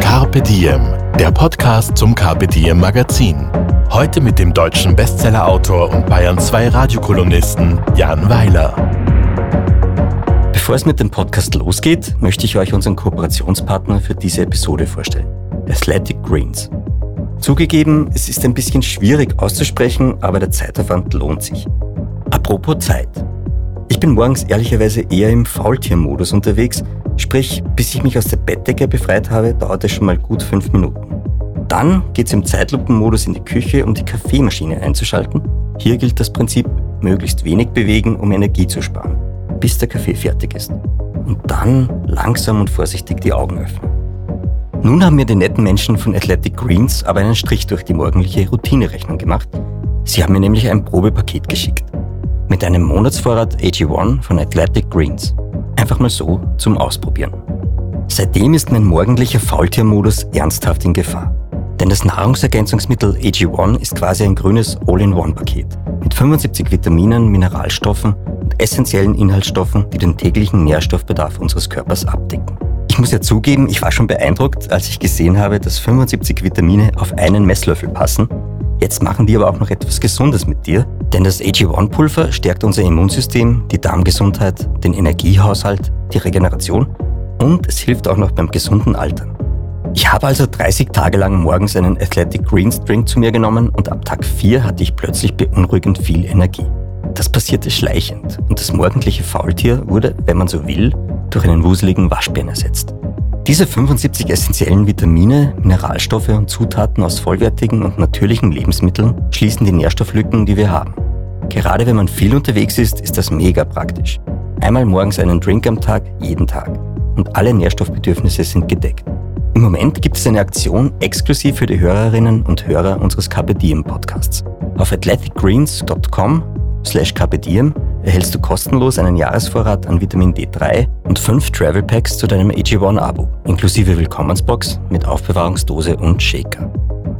Carpe Diem, der Podcast zum Carpe Diem Magazin. Heute mit dem deutschen Bestsellerautor und Bayern 2 Radiokolumnisten Jan Weiler. Bevor es mit dem Podcast losgeht, möchte ich euch unseren Kooperationspartner für diese Episode vorstellen. Athletic Greens. Zugegeben, es ist ein bisschen schwierig auszusprechen, aber der Zeitaufwand lohnt sich. Apropos Zeit. Ich bin morgens ehrlicherweise eher im Faultiermodus unterwegs, sprich, bis ich mich aus der Bettdecke befreit habe, dauert es schon mal gut fünf Minuten. Dann geht es im Zeitlupenmodus in die Küche, um die Kaffeemaschine einzuschalten. Hier gilt das Prinzip, möglichst wenig bewegen, um Energie zu sparen, bis der Kaffee fertig ist. Und dann langsam und vorsichtig die Augen öffnen. Nun haben mir die netten Menschen von Athletic Greens aber einen Strich durch die morgendliche Routinerechnung gemacht. Sie haben mir nämlich ein Probepaket geschickt. Mit einem Monatsvorrat AG1 von Athletic Greens. Einfach mal so zum Ausprobieren. Seitdem ist mein morgendlicher Faultiermodus ernsthaft in Gefahr. Denn das Nahrungsergänzungsmittel AG1 ist quasi ein grünes All-in-One-Paket mit 75 Vitaminen, Mineralstoffen und essentiellen Inhaltsstoffen, die den täglichen Nährstoffbedarf unseres Körpers abdecken. Ich muss ja zugeben, ich war schon beeindruckt, als ich gesehen habe, dass 75 Vitamine auf einen Messlöffel passen. Jetzt machen die aber auch noch etwas Gesundes mit dir, denn das AG1-Pulver stärkt unser Immunsystem, die Darmgesundheit, den Energiehaushalt, die Regeneration und es hilft auch noch beim gesunden Altern. Ich habe also 30 Tage lang morgens einen Athletic Greens Drink zu mir genommen und ab Tag 4 hatte ich plötzlich beunruhigend viel Energie. Das passierte schleichend und das morgendliche Faultier wurde, wenn man so will, durch einen wuseligen Waschbären ersetzt. Diese 75 essentiellen Vitamine, Mineralstoffe und Zutaten aus vollwertigen und natürlichen Lebensmitteln schließen die Nährstofflücken, die wir haben. Gerade wenn man viel unterwegs ist, ist das mega praktisch. Einmal morgens einen Drink am Tag, jeden Tag. Und alle Nährstoffbedürfnisse sind gedeckt. Im Moment gibt es eine Aktion exklusiv für die Hörerinnen und Hörer unseres Carpe Diem Podcasts. Auf athleticgreens.com slash Diem erhältst du kostenlos einen Jahresvorrat an Vitamin D3 und fünf Travel Packs zu deinem AG1-Abo, inklusive Willkommensbox mit Aufbewahrungsdose und Shaker.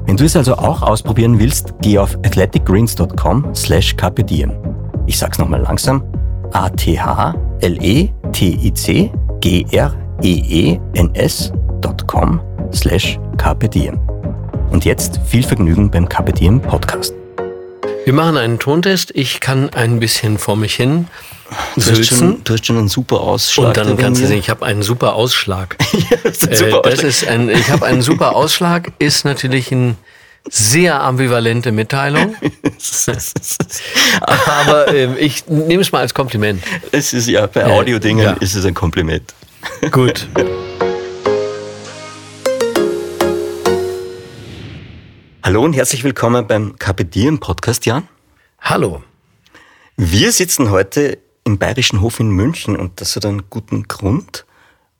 Wenn du es also auch ausprobieren willst, geh auf athleticgreens.com slash Diem. Ich sag's nochmal langsam. A-T-H-L-E-T-I-C-G-R-E-E-N-S patreon.com slash carpediem. Und jetzt viel Vergnügen beim Carpe Podcast. Wir machen einen Tontest. Ich kann ein bisschen vor mich hin Du hast, schon, du hast schon einen super Ausschlag. Und dann kannst du sehen, ich habe einen super Ausschlag. ja, das ist, ein super äh, das ist ein, ich habe einen super Ausschlag, ist natürlich ein sehr ambivalente Mitteilung. Aber äh, ich nehme es mal als Kompliment. Es ist ja bei Audiodingen ja. ist es ein Kompliment. Gut. Hallo und herzlich willkommen beim Kapitieren Podcast, Jan. Hallo. Wir sitzen heute im Bayerischen Hof in München und das hat einen guten Grund.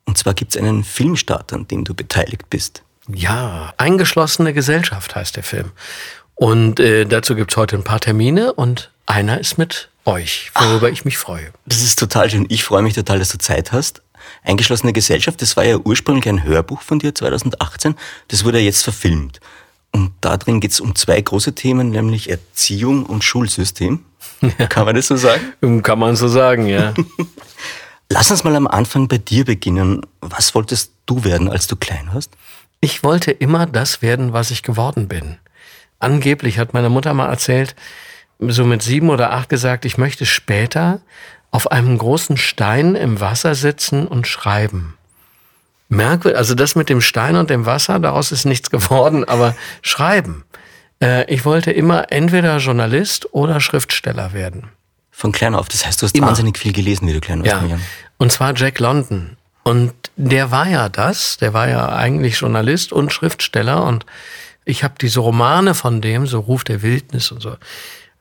Und zwar gibt es einen Filmstart, an dem du beteiligt bist. Ja, Eingeschlossene Gesellschaft heißt der Film. Und äh, dazu gibt es heute ein paar Termine und einer ist mit euch, worüber Ach, ich mich freue. Das ist total schön. Ich freue mich total, dass du Zeit hast. Eingeschlossene Gesellschaft, das war ja ursprünglich ein Hörbuch von dir 2018. Das wurde ja jetzt verfilmt. Und da drin geht es um zwei große Themen, nämlich Erziehung und Schulsystem. Kann man das so sagen? Kann man so sagen, ja. Lass uns mal am Anfang bei dir beginnen. Was wolltest du werden, als du klein warst? Ich wollte immer das werden, was ich geworden bin. Angeblich hat meine Mutter mal erzählt, so mit sieben oder acht gesagt, ich möchte später auf einem großen Stein im Wasser sitzen und schreiben merkwürdig. Also das mit dem Stein und dem Wasser, daraus ist nichts geworden, aber schreiben. Äh, ich wollte immer entweder Journalist oder Schriftsteller werden. Von klein auf. Das heißt, du hast immer. wahnsinnig viel gelesen, wie du klein warst. Ja. Und zwar Jack London. Und der war ja das. Der war ja eigentlich Journalist und Schriftsteller. Und ich habe diese Romane von dem, so Ruf der Wildnis und so,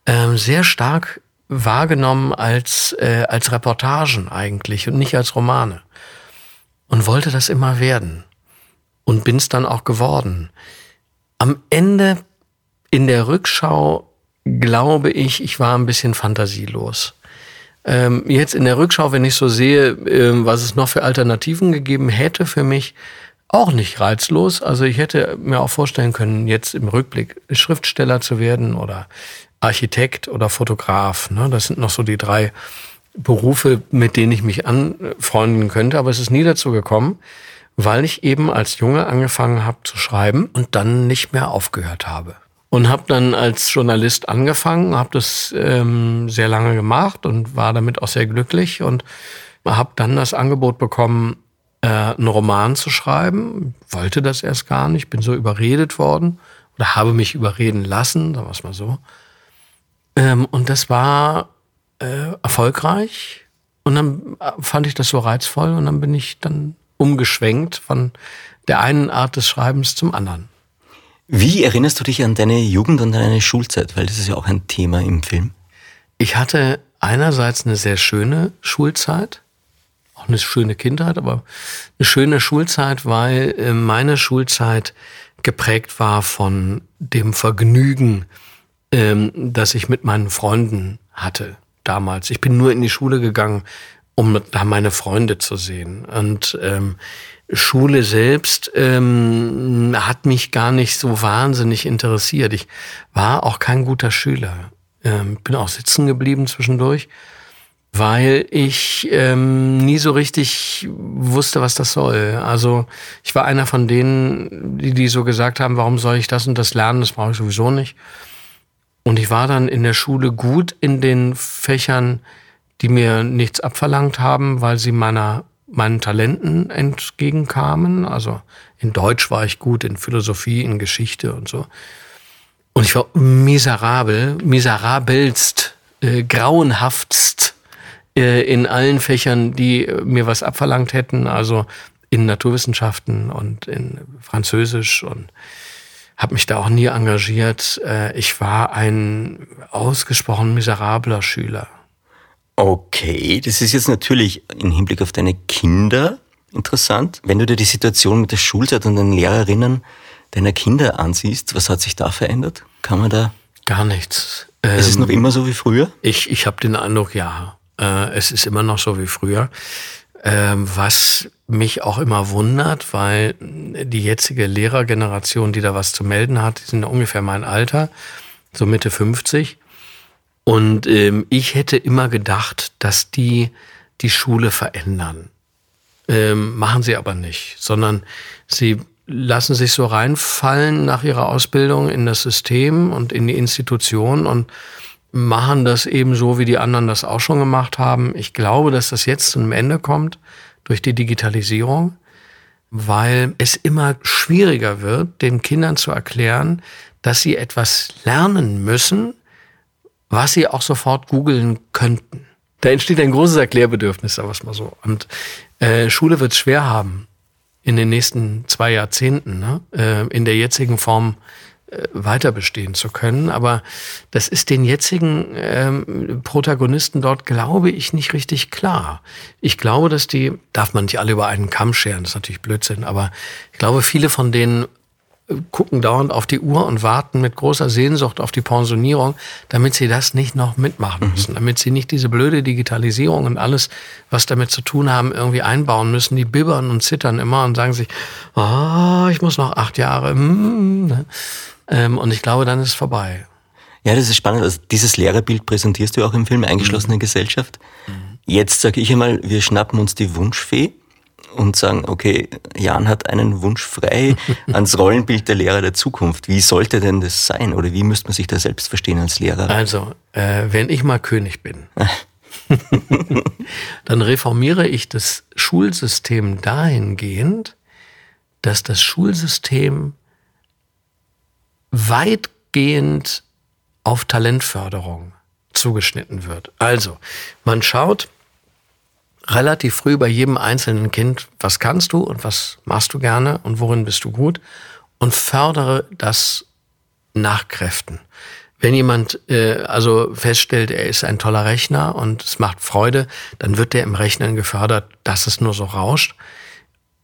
ähm, sehr stark wahrgenommen als, äh, als Reportagen eigentlich und nicht als Romane und wollte das immer werden und bin es dann auch geworden. Am Ende in der Rückschau glaube ich, ich war ein bisschen fantasielos. Ähm, jetzt in der Rückschau, wenn ich so sehe, ähm, was es noch für Alternativen gegeben hätte für mich, auch nicht reizlos. Also ich hätte mir auch vorstellen können, jetzt im Rückblick Schriftsteller zu werden oder Architekt oder Fotograf. Ne? Das sind noch so die drei Berufe, mit denen ich mich anfreunden könnte. Aber es ist nie dazu gekommen, weil ich eben als Junge angefangen habe zu schreiben und dann nicht mehr aufgehört habe. Und habe dann als Journalist angefangen, habe das ähm, sehr lange gemacht und war damit auch sehr glücklich und habe dann das Angebot bekommen, äh, einen Roman zu schreiben. Wollte das erst gar nicht, bin so überredet worden oder habe mich überreden lassen, sagen wir es mal so. Ähm, und das war äh, erfolgreich. Und dann äh, fand ich das so reizvoll und dann bin ich dann umgeschwenkt von der einen Art des Schreibens zum anderen. Wie erinnerst du dich an deine Jugend und deine Schulzeit? Weil das ist ja auch ein Thema im Film. Ich hatte einerseits eine sehr schöne Schulzeit, auch eine schöne Kindheit, aber eine schöne Schulzeit, weil äh, meine Schulzeit geprägt war von dem Vergnügen, ähm, das ich mit meinen Freunden hatte damals. Ich bin nur in die Schule gegangen, um da meine Freunde zu sehen. Und ähm, Schule selbst ähm, hat mich gar nicht so wahnsinnig interessiert. Ich war auch kein guter Schüler. Ähm, bin auch sitzen geblieben zwischendurch, weil ich ähm, nie so richtig wusste, was das soll. Also ich war einer von denen, die, die so gesagt haben, warum soll ich das und das lernen, das brauche ich sowieso nicht. Und ich war dann in der Schule gut in den Fächern, die mir nichts abverlangt haben, weil sie meiner, meinen Talenten entgegenkamen. Also in Deutsch war ich gut, in Philosophie, in Geschichte und so. Und ich war miserabel, miserabelst, äh, grauenhaftst äh, in allen Fächern, die mir was abverlangt hätten. Also in Naturwissenschaften und in Französisch und habe mich da auch nie engagiert. Äh, ich war ein ausgesprochen miserabler Schüler. Okay, das ist jetzt natürlich im Hinblick auf deine Kinder interessant. Wenn du dir die Situation mit der Schulzeit und den Lehrerinnen deiner Kinder ansiehst, was hat sich da verändert? Kann man da... Gar nichts. Ist es noch ähm, immer so wie früher? Ich, ich habe den Eindruck, ja. Äh, es ist immer noch so wie früher. Ähm, was mich auch immer wundert, weil die jetzige Lehrergeneration, die da was zu melden hat, die sind ungefähr mein Alter, so Mitte 50. Und ähm, ich hätte immer gedacht, dass die die Schule verändern. Ähm, machen sie aber nicht, sondern sie lassen sich so reinfallen nach ihrer Ausbildung in das System und in die Institution und machen das eben so, wie die anderen das auch schon gemacht haben. Ich glaube, dass das jetzt zum Ende kommt durch die Digitalisierung, weil es immer schwieriger wird, den Kindern zu erklären, dass sie etwas lernen müssen, was sie auch sofort googeln könnten. Da entsteht ein großes Erklärbedürfnis, sagen wir es mal so. Und äh, Schule wird es schwer haben in den nächsten zwei Jahrzehnten, ne? äh, in der jetzigen Form weiter bestehen zu können. Aber das ist den jetzigen ähm, Protagonisten dort, glaube ich, nicht richtig klar. Ich glaube, dass die, darf man nicht alle über einen Kamm scheren, das ist natürlich Blödsinn, aber ich glaube, viele von denen äh, gucken dauernd auf die Uhr und warten mit großer Sehnsucht auf die Pensionierung, damit sie das nicht noch mitmachen mhm. müssen, mhm. damit sie nicht diese blöde Digitalisierung und alles, was damit zu tun haben, irgendwie einbauen müssen. Die bibbern und zittern immer und sagen sich, oh, ich muss noch acht Jahre. Mm? Ähm, und ich glaube, dann ist es vorbei. Ja, das ist spannend. Also dieses Lehrerbild präsentierst du auch im Film Eingeschlossene mhm. Gesellschaft. Mhm. Jetzt sage ich einmal, wir schnappen uns die Wunschfee und sagen, okay, Jan hat einen Wunsch frei ans Rollenbild der Lehrer der Zukunft. Wie sollte denn das sein? Oder wie müsste man sich da selbst verstehen als Lehrer? Also, äh, wenn ich mal König bin, dann reformiere ich das Schulsystem dahingehend, dass das Schulsystem weitgehend auf Talentförderung zugeschnitten wird. Also, man schaut relativ früh bei jedem einzelnen Kind, was kannst du und was machst du gerne und worin bist du gut und fördere das nach Kräften. Wenn jemand äh, also feststellt, er ist ein toller Rechner und es macht Freude, dann wird der im Rechnen gefördert, dass es nur so rauscht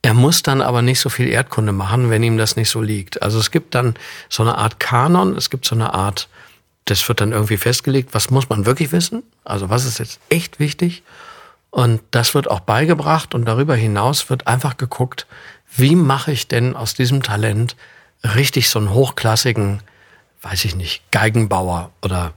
Er muss dann aber nicht so viel Erdkunde machen, wenn ihm das nicht so liegt. Also es gibt dann so eine Art Kanon, es gibt so eine Art, das wird dann irgendwie festgelegt, was muss man wirklich wissen? Also was ist jetzt echt wichtig? Und das wird auch beigebracht und darüber hinaus wird einfach geguckt, wie mache ich denn aus diesem Talent richtig so einen hochklassigen, weiß ich nicht, Geigenbauer oder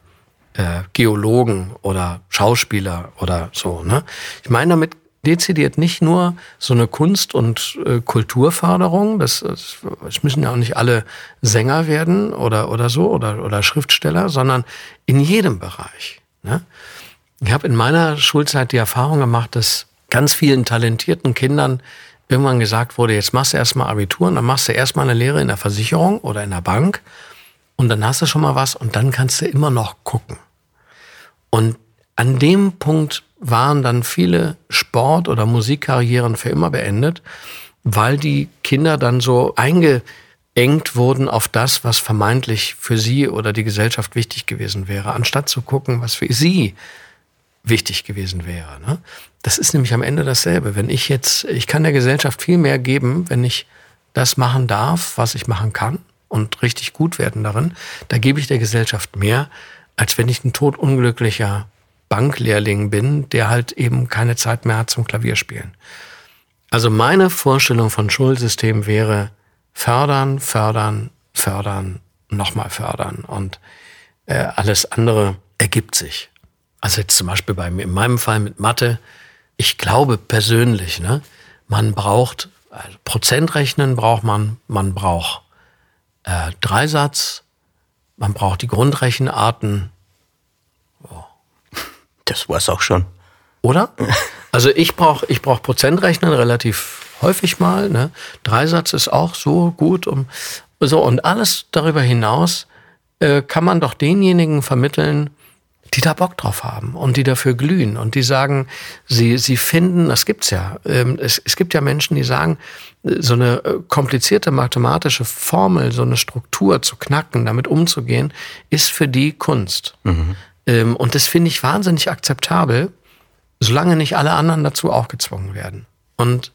äh, Geologen oder Schauspieler oder so. Ne? Ich meine damit dezidiert nicht nur so eine Kunst- und äh, Kulturförderung, das, das, es müssen ja auch nicht alle Sänger werden oder, oder so oder, oder Schriftsteller, sondern in jedem Bereich. Ne? Ich habe in meiner Schulzeit die Erfahrung gemacht, dass ganz vielen talentierten Kindern irgendwann gesagt wurde, jetzt machst du erstmal Abitur und dann machst du erstmal eine Lehre in der Versicherung oder in der Bank und dann hast du schon mal was und dann kannst du immer noch gucken. Und an dem Punkt waren dann viele Sport- oder Musikkarrieren für immer beendet, weil die Kinder dann so eingeengt wurden auf das, was vermeintlich für sie oder die Gesellschaft wichtig gewesen wäre, anstatt zu gucken, was für sie wichtig gewesen wäre. Ne? Das ist nämlich am Ende dasselbe. Wenn ich jetzt, ich kann der Gesellschaft viel mehr geben, wenn ich das machen darf, was ich machen kann und richtig gut werden darin, da gebe ich der Gesellschaft mehr, als wenn ich ein todunglücklicher Banklehrling bin, der halt eben keine Zeit mehr hat zum Klavierspielen. Also meine Vorstellung von Schulsystem wäre fördern, fördern, fördern, nochmal fördern und äh, alles andere ergibt sich. Also jetzt zum Beispiel bei mir, in meinem Fall mit Mathe, ich glaube persönlich, ne, man braucht, also Prozentrechnen braucht man, man braucht äh, Dreisatz, man braucht die Grundrechenarten. Das war's auch schon. Oder? Also ich brauche ich brauch Prozentrechnen relativ häufig mal. Ne? Dreisatz ist auch so gut. Um, so, und alles darüber hinaus äh, kann man doch denjenigen vermitteln, die da Bock drauf haben und die dafür glühen und die sagen, sie, sie finden, das gibt's ja, ähm, es, es gibt ja Menschen, die sagen, so eine äh, komplizierte mathematische Formel, so eine Struktur zu knacken, damit umzugehen, ist für die Kunst. Mhm. Ähm, und das finde ich wahnsinnig akzeptabel, solange nicht alle anderen dazu auch gezwungen werden. Und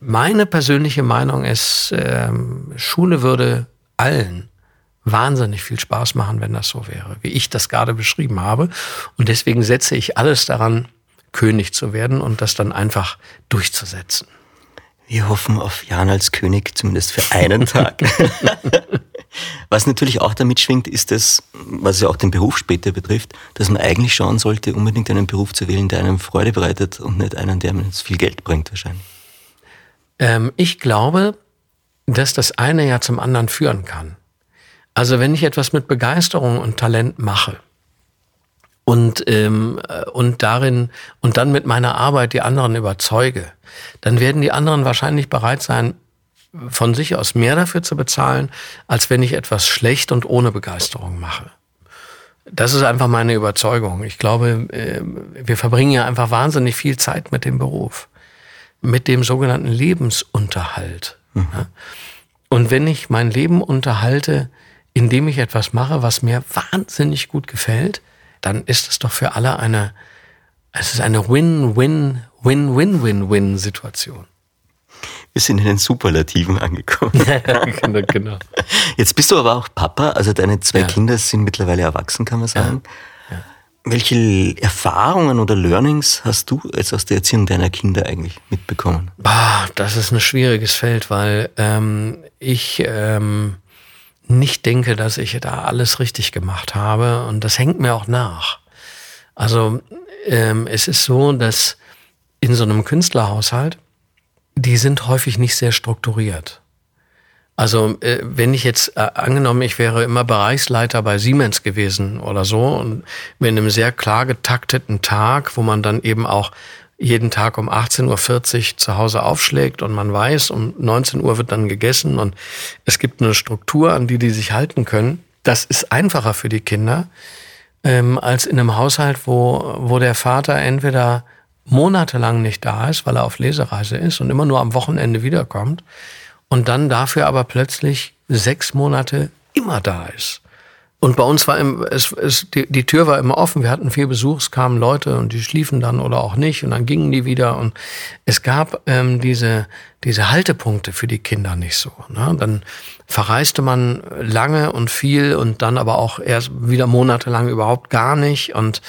meine persönliche Meinung ist, ähm, Schule würde allen wahnsinnig viel Spaß machen, wenn das so wäre, wie ich das gerade beschrieben habe. Und deswegen setze ich alles daran, König zu werden und das dann einfach durchzusetzen. Wir hoffen auf Jan als König, zumindest für einen Tag. was natürlich auch damit schwingt, ist das, was ja auch den Beruf später betrifft, dass man eigentlich schauen sollte, unbedingt einen Beruf zu wählen, der einem Freude bereitet und nicht einen, der einem viel Geld bringt wahrscheinlich. Ähm, ich glaube, dass das eine ja zum anderen führen kann. Also wenn ich etwas mit Begeisterung und Talent mache und, ähm, äh, und darin und dann mit meiner Arbeit die anderen überzeuge, dann werden die anderen wahrscheinlich bereit sein, von sich aus mehr dafür zu bezahlen, als wenn ich etwas schlecht und ohne Begeisterung mache. Das ist einfach meine Überzeugung. Ich glaube, ähm, wir verbringen ja einfach wahnsinnig viel Zeit mit dem Beruf, mit dem sogenannten Lebensunterhalt. Mhm. Und wenn ich mein Leben unterhalte, indem ich etwas mache, was mir wahnsinnig gut gefällt, dann ist es doch für alle eine, es ist eine Win-Win-Win-Win-Win-Win-Situation. Wir sind in den Superlativen angekommen. genau, genau. Jetzt bist du aber auch Papa, also deine zwei ja. Kinder sind mittlerweile erwachsen, kann man sagen. Ja. Ja. Welche Erfahrungen oder Learnings hast du jetzt aus der Erziehung deiner Kinder eigentlich mitbekommen? Bah, das ist ein schwieriges Feld, weil ähm, ich ähm, nicht denke, dass ich da alles richtig gemacht habe und das hängt mir auch nach. Also ähm, es ist so, dass in so einem Künstlerhaushalt, die sind häufig nicht sehr strukturiert. Also äh, wenn ich jetzt äh, angenommen, ich wäre immer Bereichsleiter bei Siemens gewesen oder so und mit einem sehr klar getakteten Tag, wo man dann eben auch jeden Tag um 18.40 Uhr zu Hause aufschlägt und man weiß, um 19 Uhr wird dann gegessen und es gibt eine Struktur, an die die sich halten können. Das ist einfacher für die Kinder ähm, als in einem Haushalt, wo, wo der Vater entweder monatelang nicht da ist, weil er auf Lesereise ist und immer nur am Wochenende wiederkommt und dann dafür aber plötzlich sechs Monate immer da ist. Und bei uns war im, es, es, die, die Tür war immer offen. Wir hatten viel Besuch, es kamen Leute und die schliefen dann oder auch nicht und dann gingen die wieder. Und es gab ähm, diese, diese Haltepunkte für die Kinder nicht so. Ne? Dann verreiste man lange und viel und dann aber auch erst wieder monatelang überhaupt gar nicht. Und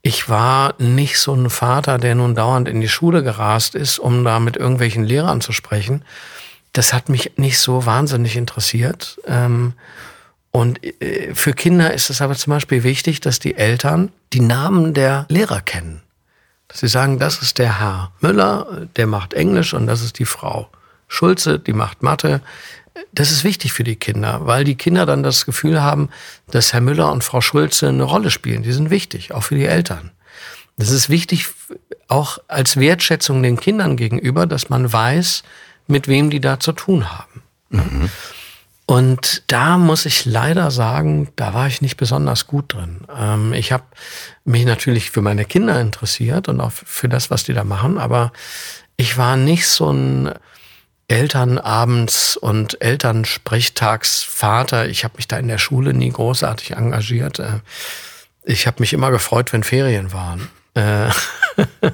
ich war nicht so ein Vater, der nun dauernd in die Schule gerast ist, um da mit irgendwelchen Lehrern zu sprechen. Das hat mich nicht so wahnsinnig interessiert. Ähm, und äh, für Kinder ist es aber zum Beispiel wichtig, dass die Eltern die Namen der Lehrer kennen. Dass sie sagen, das ist der Herr Müller, der macht Englisch und das ist die Frau Schulze, die macht Mathe. Das ist wichtig für die Kinder, weil die Kinder dann das Gefühl haben, dass Herr Müller und Frau Schulze eine Rolle spielen. Die sind wichtig, auch für die Eltern. Das ist wichtig auch als Wertschätzung den Kindern gegenüber, dass man weiß, mit wem die da zu tun haben. Mhm. Und da muss ich leider sagen, da war ich nicht besonders gut drin. Ähm, ich habe mich natürlich für meine Kinder interessiert und auch für das, was die da machen, aber ich war nicht so ein Elternabends- und Elternsprechtagsvater. Ich habe mich da in der Schule nie großartig engagiert. Äh, ich habe mich immer gefreut, wenn Ferien waren. Äh,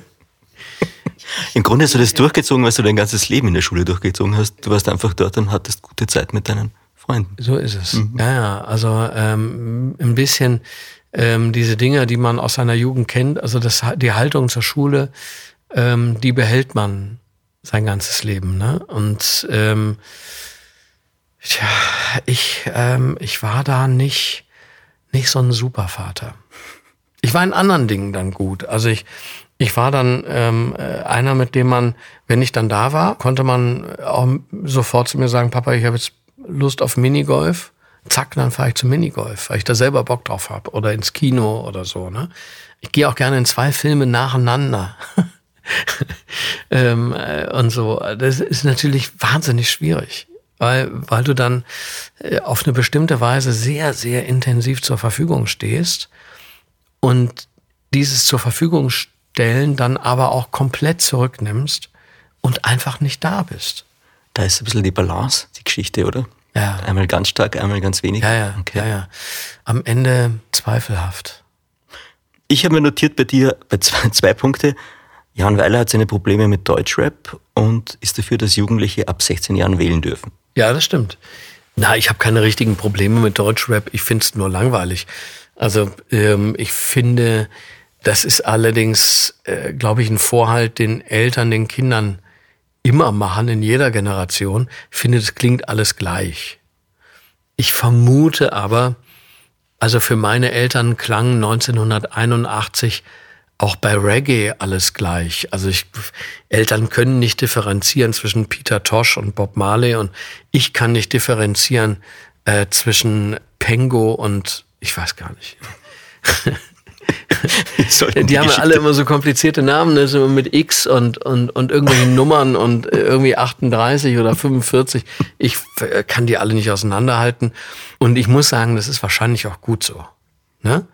Im Grunde hast du das durchgezogen, weil du dein ganzes Leben in der Schule durchgezogen hast. Du warst einfach dort und hattest gute Zeit mit deinen Freunden. So ist es. Mhm. Ja, ja. Also ähm, ein bisschen ähm, diese Dinge, die man aus seiner Jugend kennt, also das, die Haltung zur Schule, ähm, die behält man sein ganzes Leben. Ne? Und ähm, tja, ich, ähm, ich war da nicht, nicht so ein Supervater. Ich war in anderen Dingen dann gut. Also ich, ich war dann ähm, äh, einer, mit dem man, wenn ich dann da war, konnte man auch sofort zu mir sagen, Papa, ich habe jetzt Lust auf Minigolf, zack, dann fahre ich zum Minigolf, weil ich da selber Bock drauf habe oder ins Kino oder so. Ne? Ich gehe auch gerne in zwei Filme nacheinander. ähm, äh, und so. Das ist natürlich wahnsinnig schwierig, weil, weil du dann äh, auf eine bestimmte Weise sehr, sehr intensiv zur Verfügung stehst und dieses zur Verfügung stellen dann aber auch komplett zurücknimmst und einfach nicht da bist. Da ist ein bisschen die Balance, die Geschichte, oder? Ja. Einmal ganz stark, einmal ganz wenig. Ja, ja, okay. ja, ja. Am Ende zweifelhaft. Ich habe mir notiert bei dir bei zwei, zwei Punkte. Jan Weiler hat seine Probleme mit Deutschrap und ist dafür, dass Jugendliche ab 16 Jahren wählen dürfen. Ja, das stimmt. Na, ich habe keine richtigen Probleme mit Deutschrap. Ich finde es nur langweilig. Also ähm, ich finde, das ist allerdings, äh, glaube ich, ein Vorhalt, den Eltern, den Kindern immer machen in jeder Generation. Ich finde, das klingt alles gleich. Ich vermute aber, also für meine Eltern klang 1981 auch bei Reggae alles gleich. Also ich, Eltern können nicht differenzieren zwischen Peter Tosh und Bob Marley und ich kann nicht differenzieren äh, zwischen Pengo und ich weiß gar nicht. die, die haben ja alle immer so komplizierte Namen, ne? so mit X und, und, und irgendwelchen Nummern und äh, irgendwie 38 oder 45. Ich äh, kann die alle nicht auseinanderhalten. Und ich muss sagen, das ist wahrscheinlich auch gut so. Ne?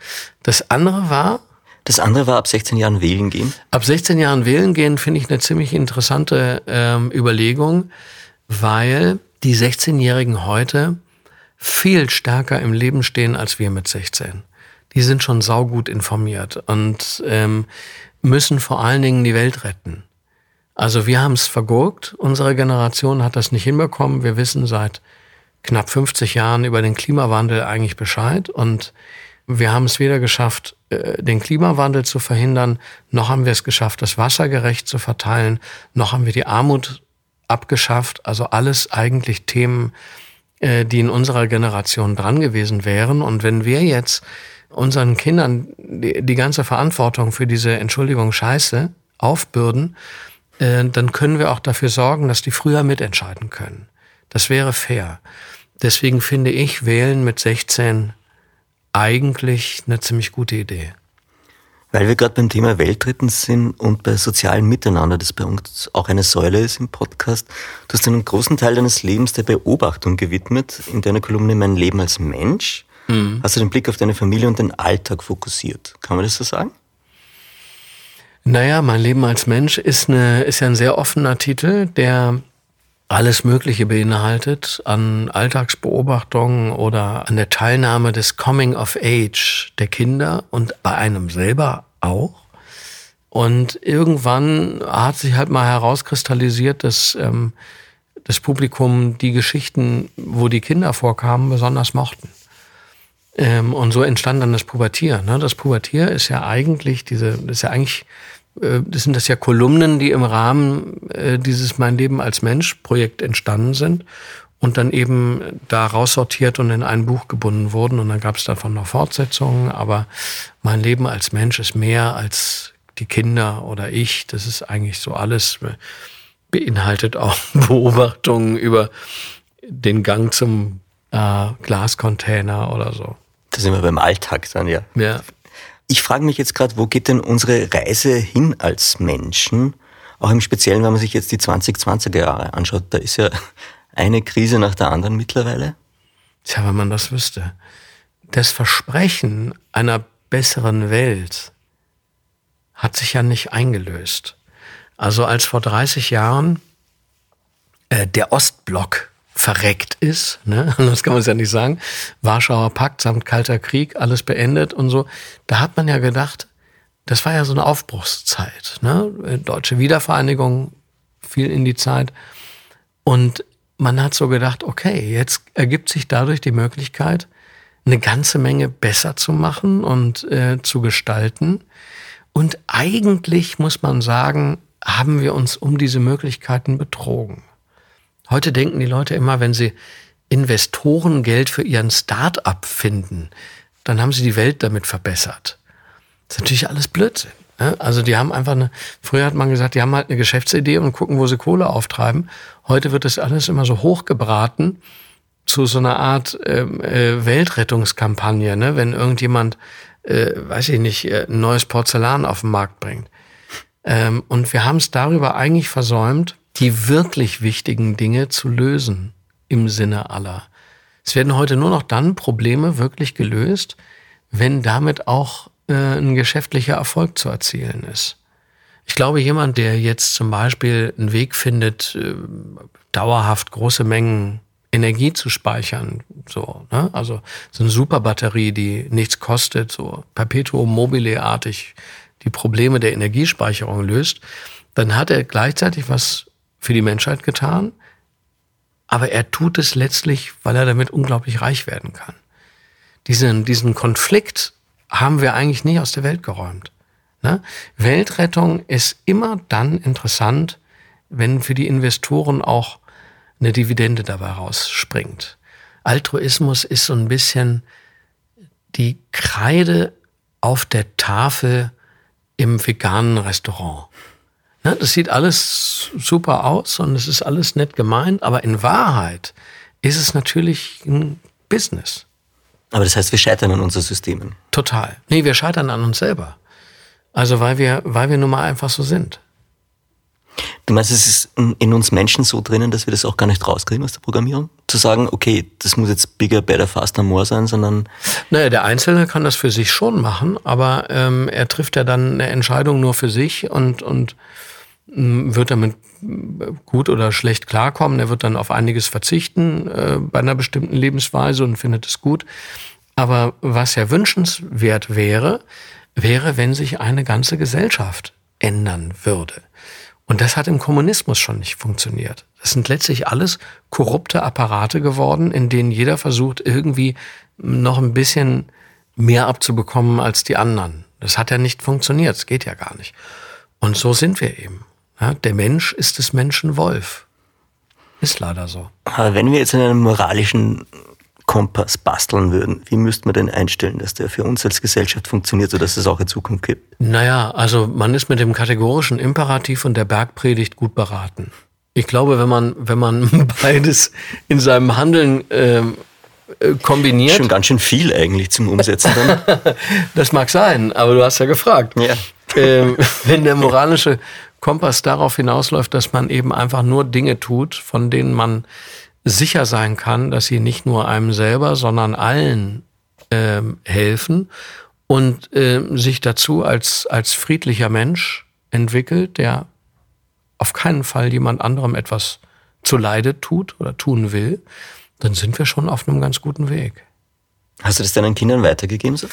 Das andere war. Das andere war ab 16 Jahren wählen gehen. Ab 16 Jahren wählen gehen finde ich eine ziemlich interessante ähm, Überlegung, weil die 16-Jährigen heute viel stärker im Leben stehen als wir mit 16 die sind schon saugut informiert und ähm, müssen vor allen Dingen die Welt retten. Also wir haben es vergurkt, unsere Generation hat das nicht hinbekommen. Wir wissen seit knapp 50 Jahren über den Klimawandel eigentlich Bescheid und wir haben es weder geschafft, äh, den Klimawandel zu verhindern, noch haben wir es geschafft, das Wasser gerecht zu verteilen, noch haben wir die Armut abgeschafft. Also alles eigentlich Themen, äh, die in unserer Generation dran gewesen wären. Und wenn wir jetzt unseren Kindern die, die ganze Verantwortung für diese Entschuldigung Scheiße aufbürden, äh, dann können wir auch dafür sorgen, dass die früher mitentscheiden können. Das wäre fair. Deswegen finde ich Wählen mit 16 eigentlich eine ziemlich gute Idee. Weil wir gerade beim Thema Weltretten sind und bei sozialem Miteinander, das bei uns auch eine Säule ist im Podcast. Du hast einen großen Teil deines Lebens der Beobachtung gewidmet in deiner Kolumne Mein Leben als Mensch. Mhm. Hast du den Blick auf deine Familie und den Alltag fokussiert? Kann man das so sagen? Naja, mein Leben als Mensch ist, eine, ist ja ein sehr offener Titel, der alles Mögliche beinhaltet an Alltagsbeobachtungen oder an der Teilnahme des Coming of Age der Kinder und bei einem selber auch. Und irgendwann hat sich halt mal herauskristallisiert, dass ähm, das Publikum die Geschichten, wo die Kinder vorkamen, besonders mochten. Ähm, und so entstand dann das Pubertier. Ne? Das Pubertier ist ja eigentlich diese, das ist ja eigentlich, äh, das sind das ja Kolumnen, die im Rahmen äh, dieses Mein Leben als Mensch Projekt entstanden sind und dann eben da raussortiert und in ein Buch gebunden wurden. Und dann gab es davon noch Fortsetzungen. Aber mein Leben als Mensch ist mehr als die Kinder oder ich. Das ist eigentlich so alles beinhaltet auch Beobachtungen über den Gang zum äh, Glascontainer oder so. Da sind wir beim Alltag dann, ja. Ja. Ich frage mich jetzt gerade, wo geht denn unsere Reise hin als Menschen? Auch im Speziellen, wenn man sich jetzt die 2020er Jahre anschaut, da ist ja eine Krise nach der anderen mittlerweile. Tja, wenn man das wüsste. Das Versprechen einer besseren Welt hat sich ja nicht eingelöst. Also als vor 30 Jahren äh, der Ostblock verreckt ist, ne? das kann man es ja nicht sagen, Warschauer Pakt samt Kalter Krieg, alles beendet und so, da hat man ja gedacht, das war ja so eine Aufbruchszeit. Ne? Deutsche Wiedervereinigung fiel in die Zeit und man hat so gedacht, okay, jetzt ergibt sich dadurch die Möglichkeit, eine ganze Menge besser zu machen und äh, zu gestalten. Und eigentlich muss man sagen, haben wir uns um diese Möglichkeiten betrogen. Heute denken die Leute immer, wenn sie Investorengeld für ihren Start-up finden, dann haben sie die Welt damit verbessert. Das ist natürlich alles Blödsinn. Ne? Also die haben einfach eine, früher hat man gesagt, die haben halt eine Geschäftsidee und gucken, wo sie Kohle auftreiben. Heute wird das alles immer so hochgebraten zu so einer Art ähm, äh, Weltrettungskampagne, ne? wenn irgendjemand, äh, weiß ich nicht, äh, ein neues Porzellan auf den Markt bringt. Ähm, und wir haben es darüber eigentlich versäumt, die wirklich wichtigen Dinge zu lösen im Sinne aller. Es werden heute nur noch dann Probleme wirklich gelöst, wenn damit auch äh, ein geschäftlicher Erfolg zu erzielen ist. Ich glaube, jemand, der jetzt zum Beispiel einen Weg findet, äh, dauerhaft große Mengen Energie zu speichern, so, ne? also so eine Superbatterie, die nichts kostet, so perpetuum mobile artig die Probleme der Energiespeicherung löst, dann hat er gleichzeitig was für die Menschheit getan, aber er tut es letztlich, weil er damit unglaublich reich werden kann. Diesen, diesen Konflikt haben wir eigentlich nie aus der Welt geräumt. Ne? Weltrettung ist immer dann interessant, wenn für die Investoren auch eine Dividende dabei rausspringt. Altruismus ist so ein bisschen die Kreide auf der Tafel im veganen Restaurant. Ne, das sieht alles super aus und es ist alles nett gemeint, aber in Wahrheit ist es natürlich ein Business. Aber das heißt, wir scheitern an unseren Systemen. Total. Nee, wir scheitern an uns selber. Also weil wir, weil wir nun mal einfach so sind. Du meinst, es ist in uns Menschen so drinnen, dass wir das auch gar nicht rauskriegen aus der Programmierung? Zu sagen, okay, das muss jetzt bigger, better, faster, more sein, sondern. Naja, der Einzelne kann das für sich schon machen, aber ähm, er trifft ja dann eine Entscheidung nur für sich und, und wird damit gut oder schlecht klarkommen. Er wird dann auf einiges verzichten äh, bei einer bestimmten Lebensweise und findet es gut. Aber was ja wünschenswert wäre, wäre, wenn sich eine ganze Gesellschaft ändern würde. Und das hat im Kommunismus schon nicht funktioniert. Das sind letztlich alles korrupte Apparate geworden, in denen jeder versucht, irgendwie noch ein bisschen mehr abzubekommen als die anderen. Das hat ja nicht funktioniert, es geht ja gar nicht. Und so sind wir eben. Ja, der Mensch ist des Menschen Wolf. Ist leider so. Aber wenn wir jetzt in einem moralischen Kompass basteln würden, wie müsste man denn einstellen, dass der für uns als Gesellschaft funktioniert, sodass es auch in Zukunft gibt? Naja, also man ist mit dem kategorischen Imperativ und der Bergpredigt gut beraten. Ich glaube, wenn man, wenn man beides in seinem Handeln ähm, äh, kombiniert. Schon ganz schön viel eigentlich zum Umsetzen das mag sein, aber du hast ja gefragt. Ja. Ähm, wenn der moralische Kompass darauf hinausläuft, dass man eben einfach nur Dinge tut, von denen man sicher sein kann, dass sie nicht nur einem selber, sondern allen ähm, helfen und äh, sich dazu als, als friedlicher Mensch entwickelt, der auf keinen Fall jemand anderem etwas zu Leide tut oder tun will, dann sind wir schon auf einem ganz guten Weg. Hast du das deinen Kindern weitergegeben? So?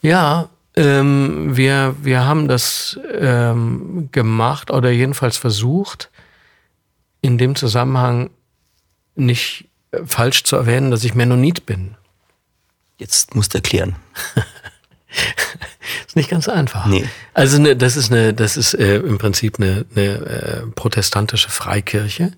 Ja, ähm, wir, wir haben das ähm, gemacht oder jedenfalls versucht, in dem Zusammenhang nicht äh, falsch zu erwähnen, dass ich Mennonit bin. Jetzt musst du erklären. ist nicht ganz einfach. Nee. Also ne, das ist eine, das ist äh, im Prinzip eine, eine äh, protestantische Freikirche.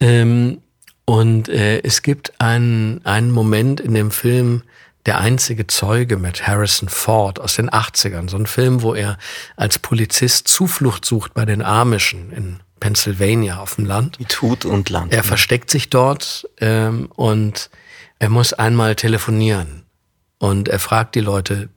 Ähm, und äh, es gibt einen, einen Moment in dem Film Der einzige Zeuge mit Harrison Ford aus den 80ern. So ein Film, wo er als Polizist Zuflucht sucht bei den Amischen in Pennsylvania auf dem Land. Mit Hut und Land. Er ja. versteckt sich dort ähm, und er muss einmal telefonieren. Und er fragt die Leute,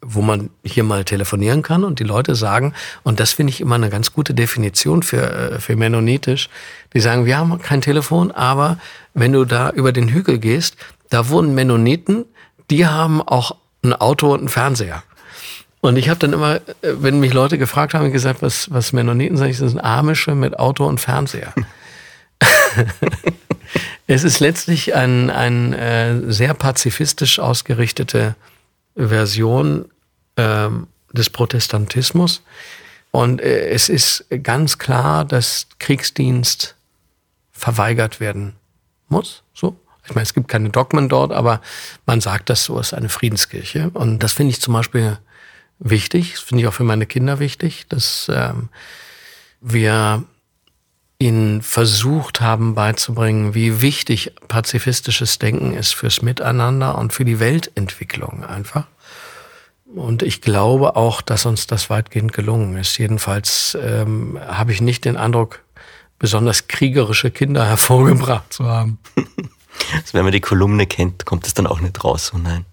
wo man hier mal telefonieren kann und die Leute sagen, und das finde ich immer eine ganz gute Definition für, äh, für Mennonitisch, die sagen, wir haben kein Telefon, aber wenn du da über den Hügel gehst, da wohnen Mennoniten, die haben auch ein Auto und einen Fernseher. Und ich habe dann immer, äh, wenn mich Leute gefragt haben, gesagt, was, was Mennoniten sind, ich, das sind Amische mit Auto und Fernseher. es ist letztlich ein, ein äh, sehr pazifistisch ausgerichtete Version ähm, des Protestantismus. Und äh, es ist ganz klar, dass Kriegsdienst verweigert werden muss. So. Ich meine, es gibt keine Dogmen dort, aber man sagt das so, es ist eine Friedenskirche. Und das finde ich zum Beispiel wichtig. Das finde ich auch für meine Kinder wichtig, dass ähm, wir ihnen versucht haben beizubringen, wie wichtig pazifistisches Denken ist fürs Miteinander und für die Weltentwicklung einfach. Und ich glaube auch, dass uns das weitgehend gelungen ist. Jedenfalls ähm, habe ich nicht den Eindruck, besonders kriegerische Kinder hervorgebracht zu haben. also wenn man die Kolumne kennt, kommt es dann auch nicht raus. Oh nein.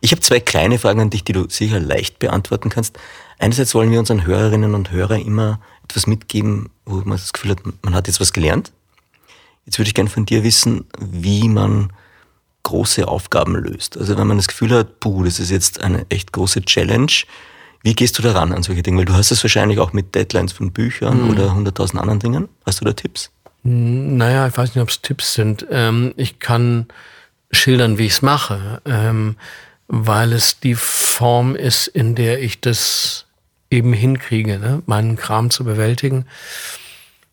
Ich habe zwei kleine Fragen an dich, die du sicher leicht beantworten kannst. Einerseits wollen wir unseren Hörerinnen und Hörern immer etwas mitgeben, wo man das Gefühl hat, man hat jetzt was gelernt. Jetzt würde ich gerne von dir wissen, wie man große Aufgaben löst. Also wenn man das Gefühl hat, puh, das ist jetzt eine echt große Challenge, wie gehst du daran an solche Dinge? Weil du hast es wahrscheinlich auch mit Deadlines von Büchern mhm. oder hunderttausend anderen Dingen. Hast du da Tipps? Naja, ich weiß nicht, ob es Tipps sind. Ähm, ich kann schildern, wie ich es mache, ähm, weil es die Form ist, in der ich das eben hinkriege, ne? meinen Kram zu bewältigen.